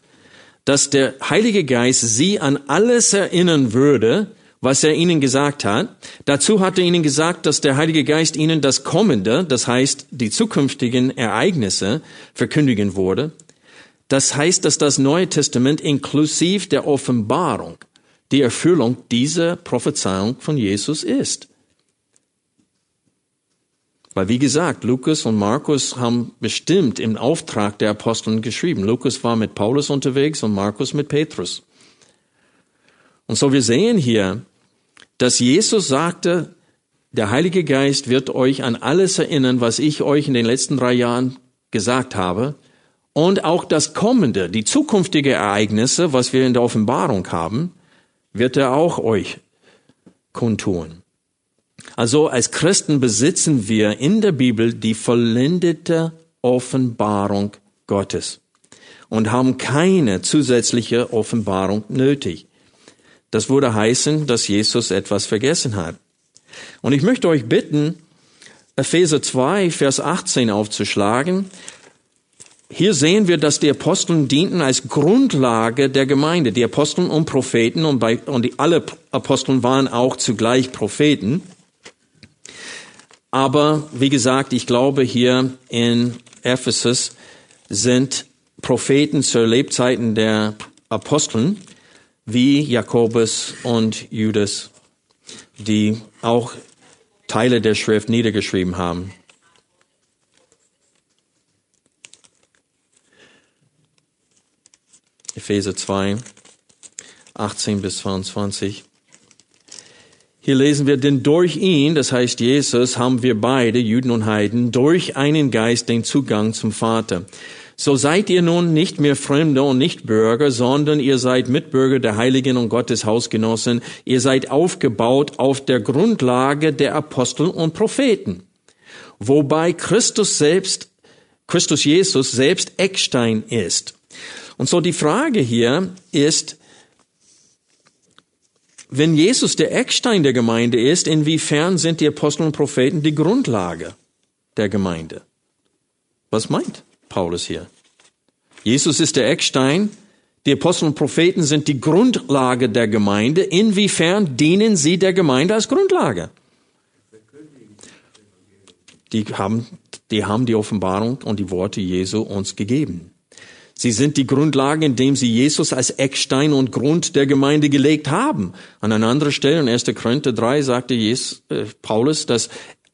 dass der Heilige Geist sie an alles erinnern würde, was er ihnen gesagt hat. Dazu hat er ihnen gesagt, dass der Heilige Geist ihnen das Kommende, das heißt die zukünftigen Ereignisse, verkündigen wurde. Das heißt, dass das Neue Testament inklusiv der Offenbarung die Erfüllung dieser Prophezeiung von Jesus ist. Weil, wie gesagt, Lukas und Markus haben bestimmt im Auftrag der Aposteln geschrieben. Lukas war mit Paulus unterwegs und Markus mit Petrus. Und so wir sehen hier, dass Jesus sagte, der Heilige Geist wird euch an alles erinnern, was ich euch in den letzten drei Jahren gesagt habe. Und auch das kommende, die zukünftige Ereignisse, was wir in der Offenbarung haben, wird er auch euch kundtun. Also als Christen besitzen wir in der Bibel die vollendete Offenbarung Gottes und haben keine zusätzliche Offenbarung nötig. Das würde heißen, dass Jesus etwas vergessen hat. Und ich möchte euch bitten, Epheser 2, Vers 18 aufzuschlagen. Hier sehen wir, dass die Aposteln dienten als Grundlage der Gemeinde. Die Aposteln und Propheten und, bei, und die, alle Aposteln waren auch zugleich Propheten. Aber wie gesagt, ich glaube hier in Ephesus sind Propheten zur Lebzeiten der Aposteln wie Jakobus und Judas, die auch Teile der Schrift niedergeschrieben haben. Epheser 2, 18 bis 22. Hier lesen wir, denn durch ihn, das heißt Jesus, haben wir beide, Juden und Heiden, durch einen Geist den Zugang zum Vater. So seid ihr nun nicht mehr Fremde und nicht Bürger, sondern ihr seid Mitbürger der Heiligen und Gottes Hausgenossen. Ihr seid aufgebaut auf der Grundlage der Apostel und Propheten. Wobei Christus selbst, Christus Jesus selbst Eckstein ist. Und so die Frage hier ist, wenn Jesus der Eckstein der Gemeinde ist, inwiefern sind die Apostel und Propheten die Grundlage der Gemeinde? Was meint Paulus hier. Jesus ist der Eckstein. Die Apostel und Propheten sind die Grundlage der Gemeinde. Inwiefern dienen sie der Gemeinde als Grundlage? Die haben, die haben die Offenbarung und die Worte Jesu uns gegeben. Sie sind die Grundlage, indem sie Jesus als Eckstein und Grund der Gemeinde gelegt haben. An einer anderen Stelle, in 1. Korinther 3, sagte Jesus, äh, Paulus, dass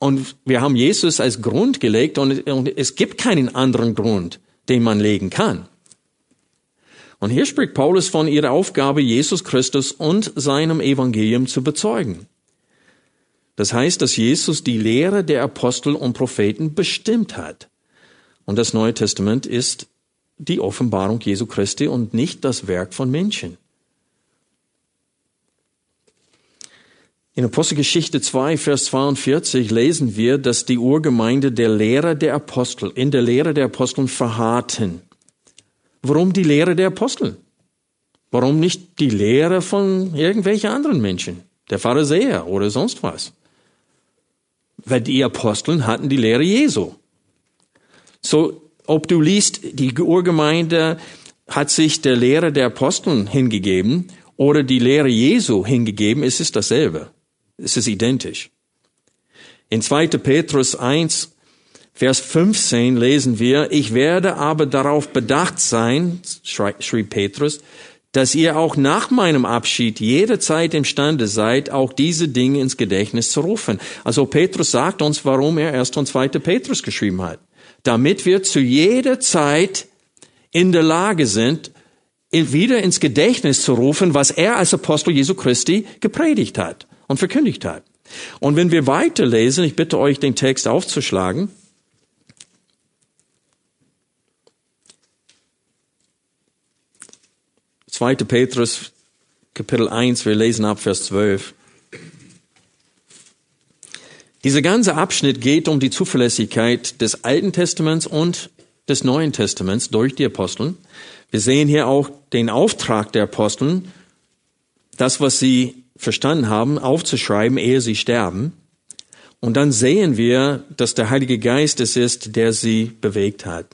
und wir haben Jesus als Grund gelegt und, und es gibt keinen anderen Grund, den man legen kann. Und hier spricht Paulus von ihrer Aufgabe, Jesus Christus und seinem Evangelium zu bezeugen. Das heißt, dass Jesus die Lehre der Apostel und Propheten bestimmt hat. Und das Neue Testament ist die Offenbarung Jesu Christi und nicht das Werk von Menschen. In Apostelgeschichte 2, Vers 42 lesen wir, dass die Urgemeinde der Lehre der Apostel, in der Lehre der Apostel verharrten. Warum die Lehre der Apostel? Warum nicht die Lehre von irgendwelchen anderen Menschen? Der Pharisäer oder sonst was? Weil die Aposteln hatten die Lehre Jesu. So, ob du liest, die Urgemeinde hat sich der Lehre der Aposteln hingegeben oder die Lehre Jesu hingegeben, es ist dasselbe. Es ist identisch. In 2. Petrus 1, Vers 15 lesen wir, ich werde aber darauf bedacht sein, schrieb Petrus, dass ihr auch nach meinem Abschied jederzeit imstande seid, auch diese Dinge ins Gedächtnis zu rufen. Also Petrus sagt uns, warum er erst und 2. Petrus geschrieben hat. Damit wir zu jeder Zeit in der Lage sind, wieder ins Gedächtnis zu rufen, was er als Apostel Jesu Christi gepredigt hat und verkündigt hat. Und wenn wir weiterlesen, ich bitte euch, den Text aufzuschlagen. Zweite Petrus, Kapitel 1, wir lesen ab Vers 12. Dieser ganze Abschnitt geht um die Zuverlässigkeit des Alten Testaments und des Neuen Testaments durch die Aposteln. Wir sehen hier auch den Auftrag der Aposteln, das, was sie verstanden haben, aufzuschreiben, ehe sie sterben. Und dann sehen wir, dass der Heilige Geist es ist, der sie bewegt hat.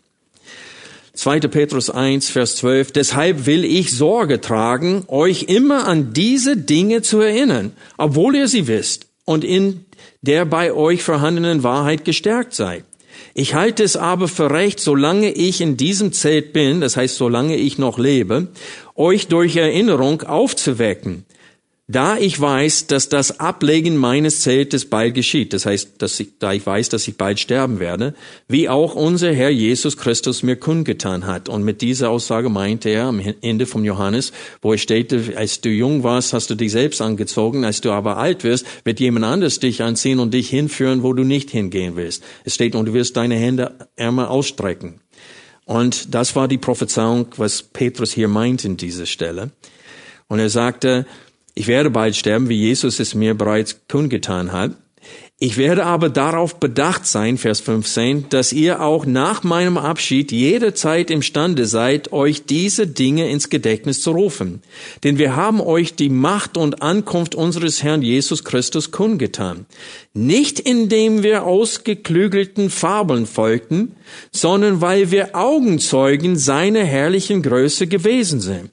2. Petrus 1, Vers 12. Deshalb will ich Sorge tragen, euch immer an diese Dinge zu erinnern, obwohl ihr sie wisst und in der bei euch vorhandenen Wahrheit gestärkt seid. Ich halte es aber für recht, solange ich in diesem Zelt bin, das heißt, solange ich noch lebe, euch durch Erinnerung aufzuwecken, da ich weiß, dass das Ablegen meines Zeltes bald geschieht, das heißt, dass ich, da ich weiß, dass ich bald sterben werde, wie auch unser Herr Jesus Christus mir kundgetan hat. Und mit dieser Aussage meinte er am Ende vom Johannes, wo es steht, als du jung warst, hast du dich selbst angezogen, als du aber alt wirst, wird jemand anderes dich anziehen und dich hinführen, wo du nicht hingehen willst. Es steht, und du wirst deine Hände ärmer ausstrecken. Und das war die Prophezeiung, was Petrus hier meint in dieser Stelle. Und er sagte, ich werde bald sterben, wie Jesus es mir bereits kundgetan hat. Ich werde aber darauf bedacht sein, Vers 15, dass ihr auch nach meinem Abschied jederzeit imstande seid, euch diese Dinge ins Gedächtnis zu rufen. Denn wir haben euch die Macht und Ankunft unseres Herrn Jesus Christus kundgetan. Nicht indem wir ausgeklügelten Fabeln folgten, sondern weil wir Augenzeugen seiner herrlichen Größe gewesen sind.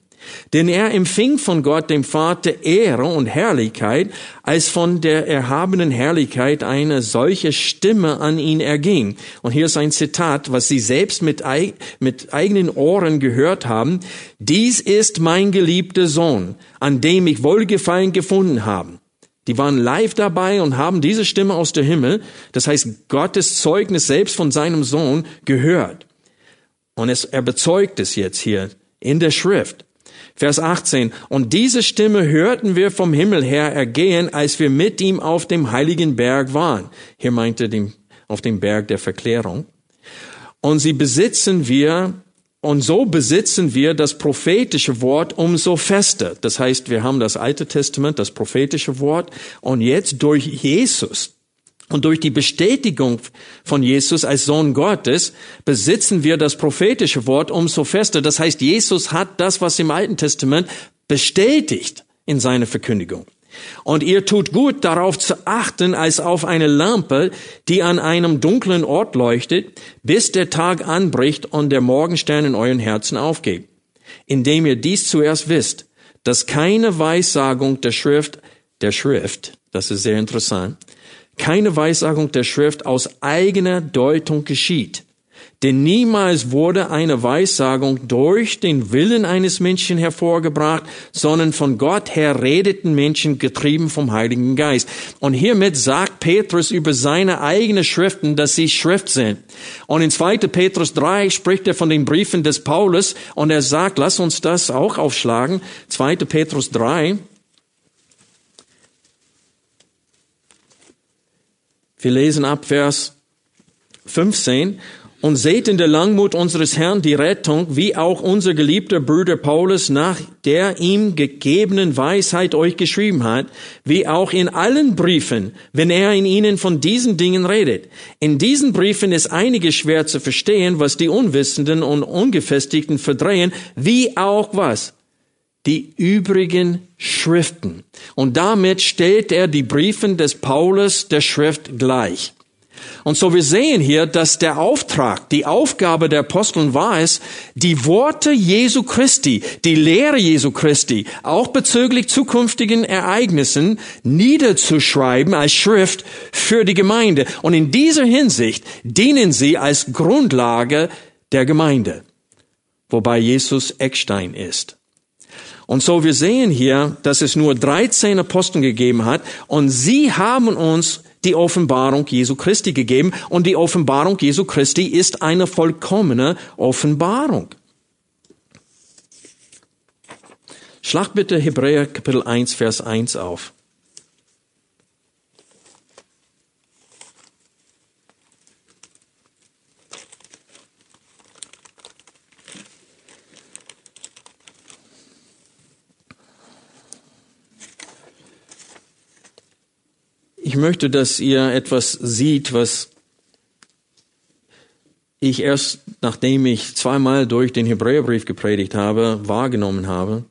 Denn er empfing von Gott dem Vater Ehre und Herrlichkeit, als von der erhabenen Herrlichkeit eine solche Stimme an ihn erging. Und hier ist ein Zitat, was sie selbst mit, mit eigenen Ohren gehört haben. Dies ist mein geliebter Sohn, an dem ich Wohlgefallen gefunden habe. Die waren live dabei und haben diese Stimme aus der Himmel, das heißt Gottes Zeugnis selbst von seinem Sohn, gehört. Und es, er bezeugt es jetzt hier in der Schrift. Vers 18. Und diese Stimme hörten wir vom Himmel her ergehen, als wir mit ihm auf dem heiligen Berg waren. Hier meinte dem, auf dem Berg der Verklärung. Und sie besitzen wir, und so besitzen wir das prophetische Wort umso fester. Das heißt, wir haben das Alte Testament, das prophetische Wort, und jetzt durch Jesus, und durch die Bestätigung von Jesus als Sohn Gottes besitzen wir das prophetische Wort umso fester. Das heißt, Jesus hat das, was im Alten Testament bestätigt in seiner Verkündigung. Und ihr tut gut darauf zu achten, als auf eine Lampe, die an einem dunklen Ort leuchtet, bis der Tag anbricht und der Morgenstern in euren Herzen aufgeht. Indem ihr dies zuerst wisst, dass keine Weissagung der Schrift, der Schrift, das ist sehr interessant, keine Weissagung der Schrift aus eigener Deutung geschieht. Denn niemals wurde eine Weissagung durch den Willen eines Menschen hervorgebracht, sondern von Gott her redeten Menschen getrieben vom Heiligen Geist. Und hiermit sagt Petrus über seine eigenen Schriften, dass sie Schrift sind. Und in 2. Petrus 3 spricht er von den Briefen des Paulus und er sagt, lass uns das auch aufschlagen. 2. Petrus 3. Wir lesen ab Vers 15 und seht in der Langmut unseres Herrn die Rettung, wie auch unser geliebter Bruder Paulus nach der ihm gegebenen Weisheit euch geschrieben hat, wie auch in allen Briefen, wenn er in ihnen von diesen Dingen redet. In diesen Briefen ist einiges schwer zu verstehen, was die Unwissenden und Ungefestigten verdrehen, wie auch was? Die übrigen Schriften. Und damit stellt er die Briefen des Paulus der Schrift gleich. Und so wir sehen hier, dass der Auftrag, die Aufgabe der Aposteln war es, die Worte Jesu Christi, die Lehre Jesu Christi, auch bezüglich zukünftigen Ereignissen niederzuschreiben als Schrift für die Gemeinde. Und in dieser Hinsicht dienen sie als Grundlage der Gemeinde, wobei Jesus Eckstein ist. Und so wir sehen hier, dass es nur 13 Aposteln gegeben hat und sie haben uns die Offenbarung Jesu Christi gegeben und die Offenbarung Jesu Christi ist eine vollkommene Offenbarung. Schlag bitte Hebräer Kapitel 1, Vers 1 auf. Ich möchte, dass ihr etwas sieht, was ich erst, nachdem ich zweimal durch den Hebräerbrief gepredigt habe, wahrgenommen habe.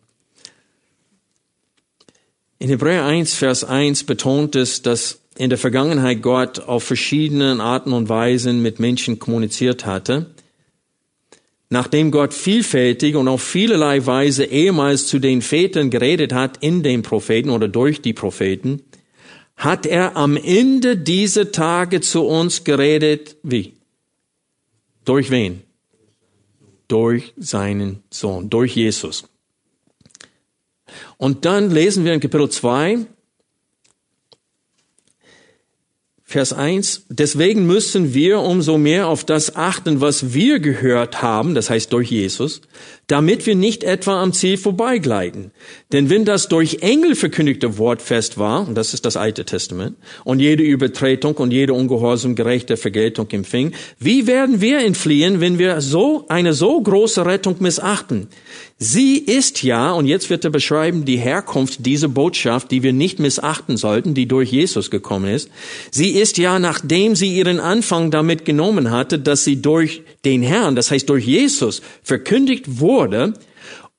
In Hebräer 1, Vers 1 betont es, dass in der Vergangenheit Gott auf verschiedene Arten und Weisen mit Menschen kommuniziert hatte. Nachdem Gott vielfältig und auf vielerlei Weise ehemals zu den Vätern geredet hat in den Propheten oder durch die Propheten, hat er am Ende dieser Tage zu uns geredet, wie? Durch wen? Durch seinen Sohn, durch Jesus. Und dann lesen wir in Kapitel 2, Vers 1, deswegen müssen wir umso mehr auf das achten, was wir gehört haben, das heißt durch Jesus, damit wir nicht etwa am Ziel vorbeigleiten. Denn wenn das durch Engel verkündigte Wort fest war, und das ist das Alte Testament, und jede Übertretung und jede Ungehorsam gerechte Vergeltung empfing, wie werden wir entfliehen, wenn wir so eine so große Rettung missachten? Sie ist ja, und jetzt wird er beschreiben, die Herkunft dieser Botschaft, die wir nicht missachten sollten, die durch Jesus gekommen ist. Sie ist ja, nachdem sie ihren Anfang damit genommen hatte, dass sie durch den Herrn, das heißt durch Jesus, verkündigt wurde,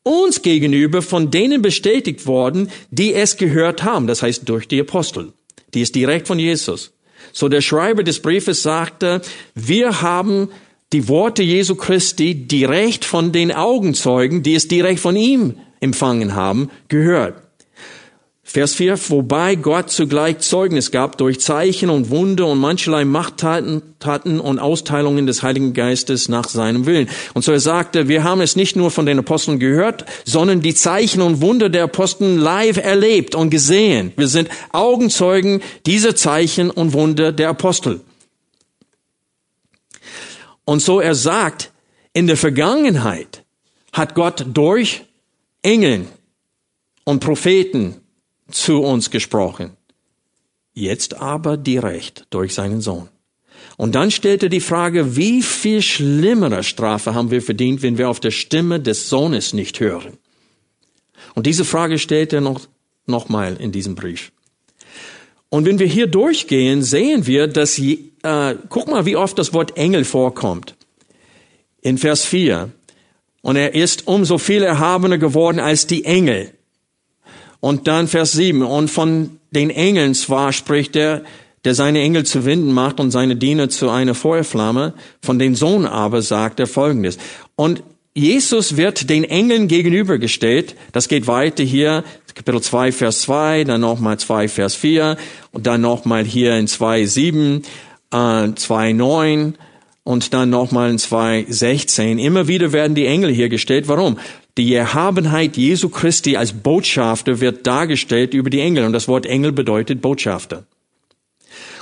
uns gegenüber von denen bestätigt worden, die es gehört haben, das heißt durch die Apostel. Die ist direkt von Jesus. So der Schreiber des Briefes sagte, wir haben die Worte Jesu Christi direkt von den Augenzeugen, die es direkt von ihm empfangen haben, gehört. Vers 4, wobei Gott zugleich Zeugnis gab durch Zeichen und Wunder und mancherlei Machttaten Taten und Austeilungen des Heiligen Geistes nach seinem Willen. Und so er sagte, wir haben es nicht nur von den Aposteln gehört, sondern die Zeichen und Wunder der Aposteln live erlebt und gesehen. Wir sind Augenzeugen dieser Zeichen und Wunder der Apostel. Und so er sagt, in der Vergangenheit hat Gott durch Engeln und Propheten zu uns gesprochen. Jetzt aber direkt durch seinen Sohn. Und dann stellt er die Frage, wie viel schlimmere Strafe haben wir verdient, wenn wir auf der Stimme des Sohnes nicht hören? Und diese Frage stellt er noch, noch mal in diesem Brief. Und wenn wir hier durchgehen, sehen wir, dass, äh, guck mal, wie oft das Wort Engel vorkommt. In Vers 4. Und er ist umso viel erhabener geworden als die Engel. Und dann Vers 7. Und von den Engeln zwar spricht er, der seine Engel zu Winden macht und seine Diener zu einer Feuerflamme. Von den Sohn aber sagt er Folgendes. Und Jesus wird den Engeln gegenübergestellt. Das geht weiter hier, Kapitel 2, Vers 2, dann nochmal 2, Vers 4 und dann nochmal hier in 2, 7, äh, 2, 9 und dann nochmal in 2.16. Immer wieder werden die Engel hier gestellt. Warum? Die Erhabenheit Jesu Christi als Botschafter wird dargestellt über die Engel. Und das Wort Engel bedeutet Botschafter.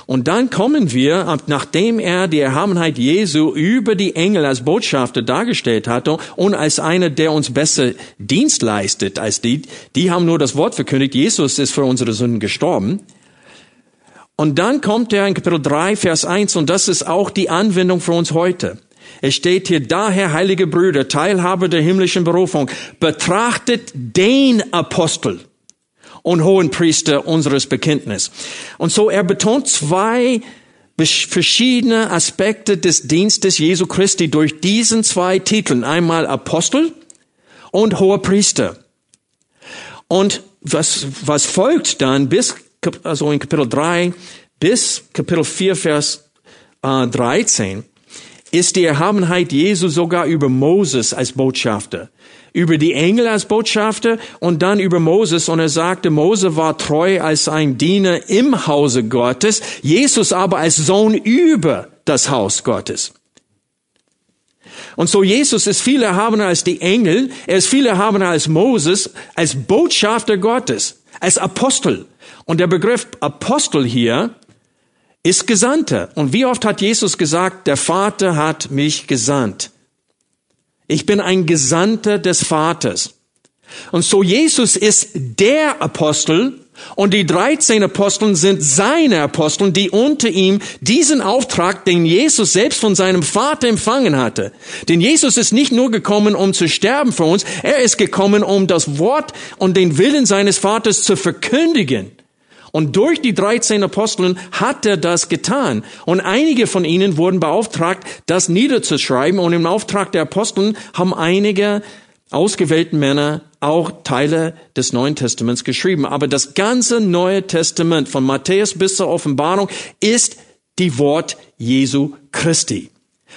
Und dann kommen wir, nachdem er die Erhabenheit Jesu über die Engel als Botschafter dargestellt hatte und als einer, der uns besser Dienst leistet als die, die haben nur das Wort verkündigt, Jesus ist für unsere Sünden gestorben. Und dann kommt er in Kapitel 3, Vers 1 und das ist auch die Anwendung für uns heute. Es steht hier, daher, heilige Brüder, Teilhaber der himmlischen Berufung, betrachtet den Apostel und hohen Priester unseres Bekenntnis. Und so er betont zwei verschiedene Aspekte des Dienstes Jesu Christi durch diesen zwei Titeln. Einmal Apostel und hoher Priester. Und was, was folgt dann bis also in Kapitel 3 bis Kapitel 4, Vers äh, 13, ist die Erhabenheit Jesu sogar über Moses als Botschafter, über die Engel als Botschafter und dann über Moses. Und er sagte, Mose war treu als ein Diener im Hause Gottes, Jesus aber als Sohn über das Haus Gottes. Und so Jesus ist viel erhabener als die Engel, er ist viel erhabener als Moses, als Botschafter Gottes, als Apostel. Und der Begriff Apostel hier ist Gesandter. Und wie oft hat Jesus gesagt, der Vater hat mich gesandt? Ich bin ein Gesandter des Vaters. Und so Jesus ist der Apostel und die 13 Aposteln sind seine Aposteln, die unter ihm diesen Auftrag, den Jesus selbst von seinem Vater empfangen hatte. Denn Jesus ist nicht nur gekommen, um zu sterben für uns, er ist gekommen, um das Wort und den Willen seines Vaters zu verkündigen. Und durch die 13 Aposteln hat er das getan. Und einige von ihnen wurden beauftragt, das niederzuschreiben. Und im Auftrag der Aposteln haben einige ausgewählten Männer auch Teile des Neuen Testaments geschrieben. Aber das ganze Neue Testament von Matthäus bis zur Offenbarung ist die Wort Jesu Christi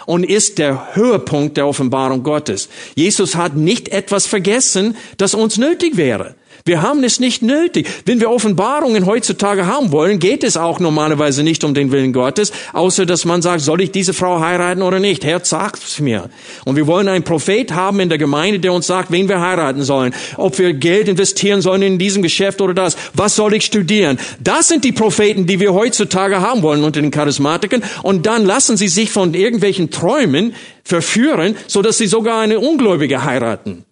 und ist der Höhepunkt der Offenbarung Gottes. Jesus hat nicht etwas vergessen, das uns nötig wäre. Wir haben es nicht nötig. Wenn wir Offenbarungen heutzutage haben wollen, geht es auch normalerweise nicht um den Willen Gottes, außer dass man sagt, soll ich diese Frau heiraten oder nicht? Herr, sag's mir. Und wir wollen einen Prophet haben in der Gemeinde, der uns sagt, wen wir heiraten sollen, ob wir Geld investieren sollen in diesem Geschäft oder das. Was soll ich studieren? Das sind die Propheten, die wir heutzutage haben wollen unter den Charismatikern. Und dann lassen sie sich von irgendwelchen Träumen verführen, so dass sie sogar eine Ungläubige heiraten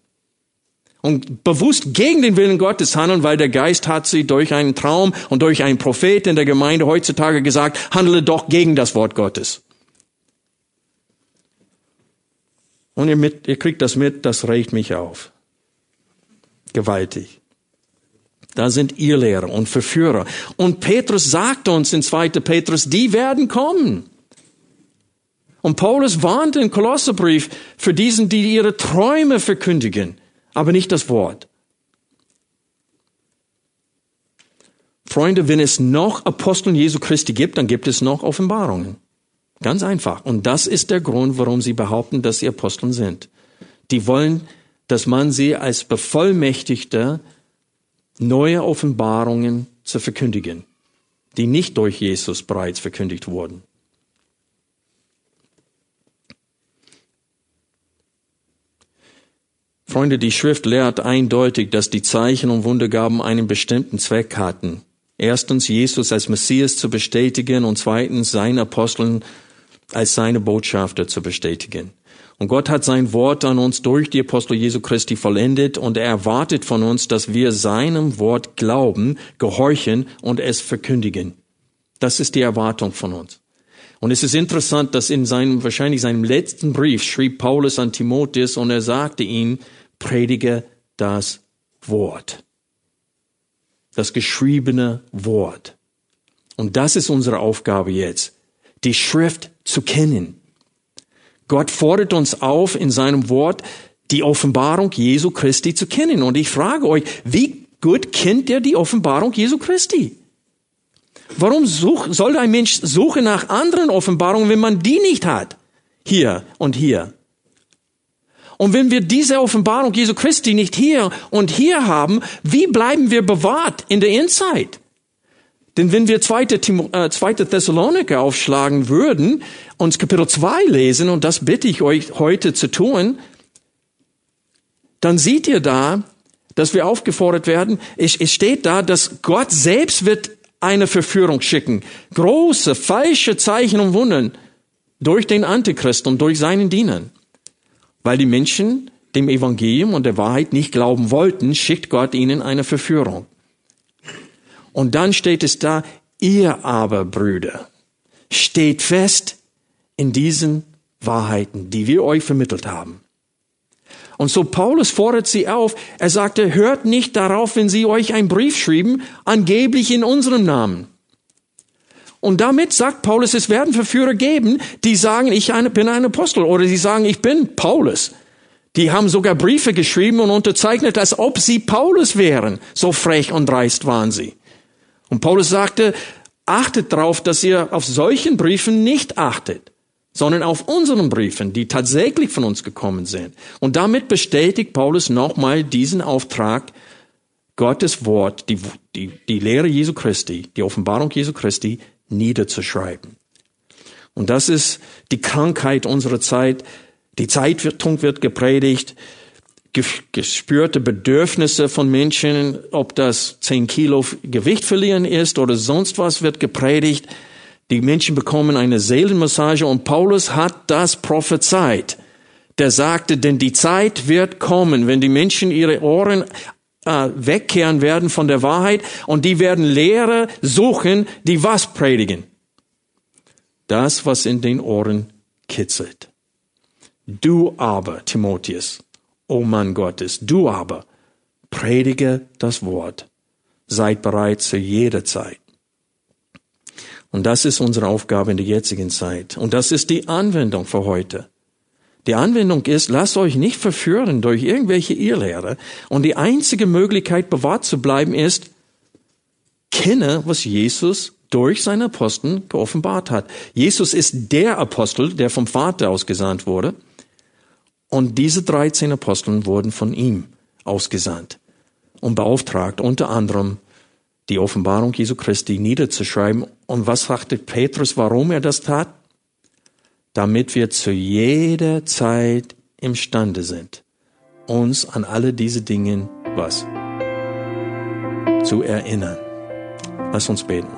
und bewusst gegen den Willen Gottes handeln, weil der Geist hat sie durch einen Traum und durch einen Prophet in der Gemeinde heutzutage gesagt, handle doch gegen das Wort Gottes. Und ihr, mit, ihr kriegt das mit, das regt mich auf. Gewaltig. Da sind ihr Lehrer und Verführer. Und Petrus sagt uns in 2. Petrus, die werden kommen. Und Paulus warnt im Kolosserbrief für diesen, die ihre Träume verkündigen aber nicht das Wort. Freunde, wenn es noch Aposteln Jesu Christi gibt, dann gibt es noch Offenbarungen. Ganz einfach. Und das ist der Grund, warum sie behaupten, dass sie Aposteln sind. Die wollen, dass man sie als Bevollmächtigte neue Offenbarungen zu verkündigen, die nicht durch Jesus bereits verkündigt wurden. Freunde, die Schrift lehrt eindeutig, dass die Zeichen und Wundergaben einen bestimmten Zweck hatten. Erstens, Jesus als Messias zu bestätigen und zweitens, seine Aposteln als seine Botschafter zu bestätigen. Und Gott hat sein Wort an uns durch die Apostel Jesu Christi vollendet und er erwartet von uns, dass wir seinem Wort glauben, gehorchen und es verkündigen. Das ist die Erwartung von uns. Und es ist interessant, dass in seinem, wahrscheinlich seinem letzten Brief schrieb Paulus an Timotheus und er sagte ihm, predige das Wort. Das geschriebene Wort. Und das ist unsere Aufgabe jetzt, die Schrift zu kennen. Gott fordert uns auf, in seinem Wort die Offenbarung Jesu Christi zu kennen. Und ich frage euch, wie gut kennt ihr die Offenbarung Jesu Christi? Warum such, soll ein Mensch suchen nach anderen Offenbarungen, wenn man die nicht hat? Hier und hier. Und wenn wir diese Offenbarung Jesu Christi nicht hier und hier haben, wie bleiben wir bewahrt in der Endzeit? Denn wenn wir zweite, äh, Thessaloniker aufschlagen würden, uns Kapitel 2 lesen, und das bitte ich euch heute zu tun, dann seht ihr da, dass wir aufgefordert werden, es steht da, dass Gott selbst wird eine Verführung schicken. Große, falsche Zeichen und Wunden durch den Antichrist und durch seinen Dienern. Weil die Menschen dem Evangelium und der Wahrheit nicht glauben wollten, schickt Gott ihnen eine Verführung. Und dann steht es da, ihr aber, Brüder, steht fest in diesen Wahrheiten, die wir euch vermittelt haben. Und so Paulus fordert sie auf, er sagte, hört nicht darauf, wenn sie euch einen Brief schrieben, angeblich in unserem Namen. Und damit sagt Paulus, es werden Verführer geben, die sagen, ich bin ein Apostel oder die sagen, ich bin Paulus. Die haben sogar Briefe geschrieben und unterzeichnet, als ob sie Paulus wären. So frech und dreist waren sie. Und Paulus sagte, achtet darauf, dass ihr auf solchen Briefen nicht achtet, sondern auf unseren Briefen, die tatsächlich von uns gekommen sind. Und damit bestätigt Paulus nochmal diesen Auftrag, Gottes Wort, die, die, die Lehre Jesu Christi, die Offenbarung Jesu Christi niederzuschreiben. Und das ist die Krankheit unserer Zeit. Die Zeitung wird gepredigt, gespürte Bedürfnisse von Menschen, ob das 10 Kilo Gewicht verlieren ist oder sonst was, wird gepredigt. Die Menschen bekommen eine Seelenmassage und Paulus hat das prophezeit. Der sagte, denn die Zeit wird kommen, wenn die Menschen ihre Ohren äh, wegkehren werden von der Wahrheit und die werden Lehrer suchen, die was predigen? Das, was in den Ohren kitzelt. Du aber, Timotheus, O Mann Gottes, du aber, predige das Wort. Seid bereit zu jeder Zeit. Und das ist unsere Aufgabe in der jetzigen Zeit. Und das ist die Anwendung für heute. Die Anwendung ist, lasst euch nicht verführen durch irgendwelche Irrlehre. Und die einzige Möglichkeit, bewahrt zu bleiben, ist, kenne, was Jesus durch seine Aposteln geoffenbart hat. Jesus ist der Apostel, der vom Vater ausgesandt wurde. Und diese 13 Aposteln wurden von ihm ausgesandt und beauftragt, unter anderem die Offenbarung Jesu Christi niederzuschreiben. Und was sagte Petrus, warum er das tat? Damit wir zu jeder Zeit imstande sind, uns an alle diese Dinge was? Zu erinnern. Lass uns beten.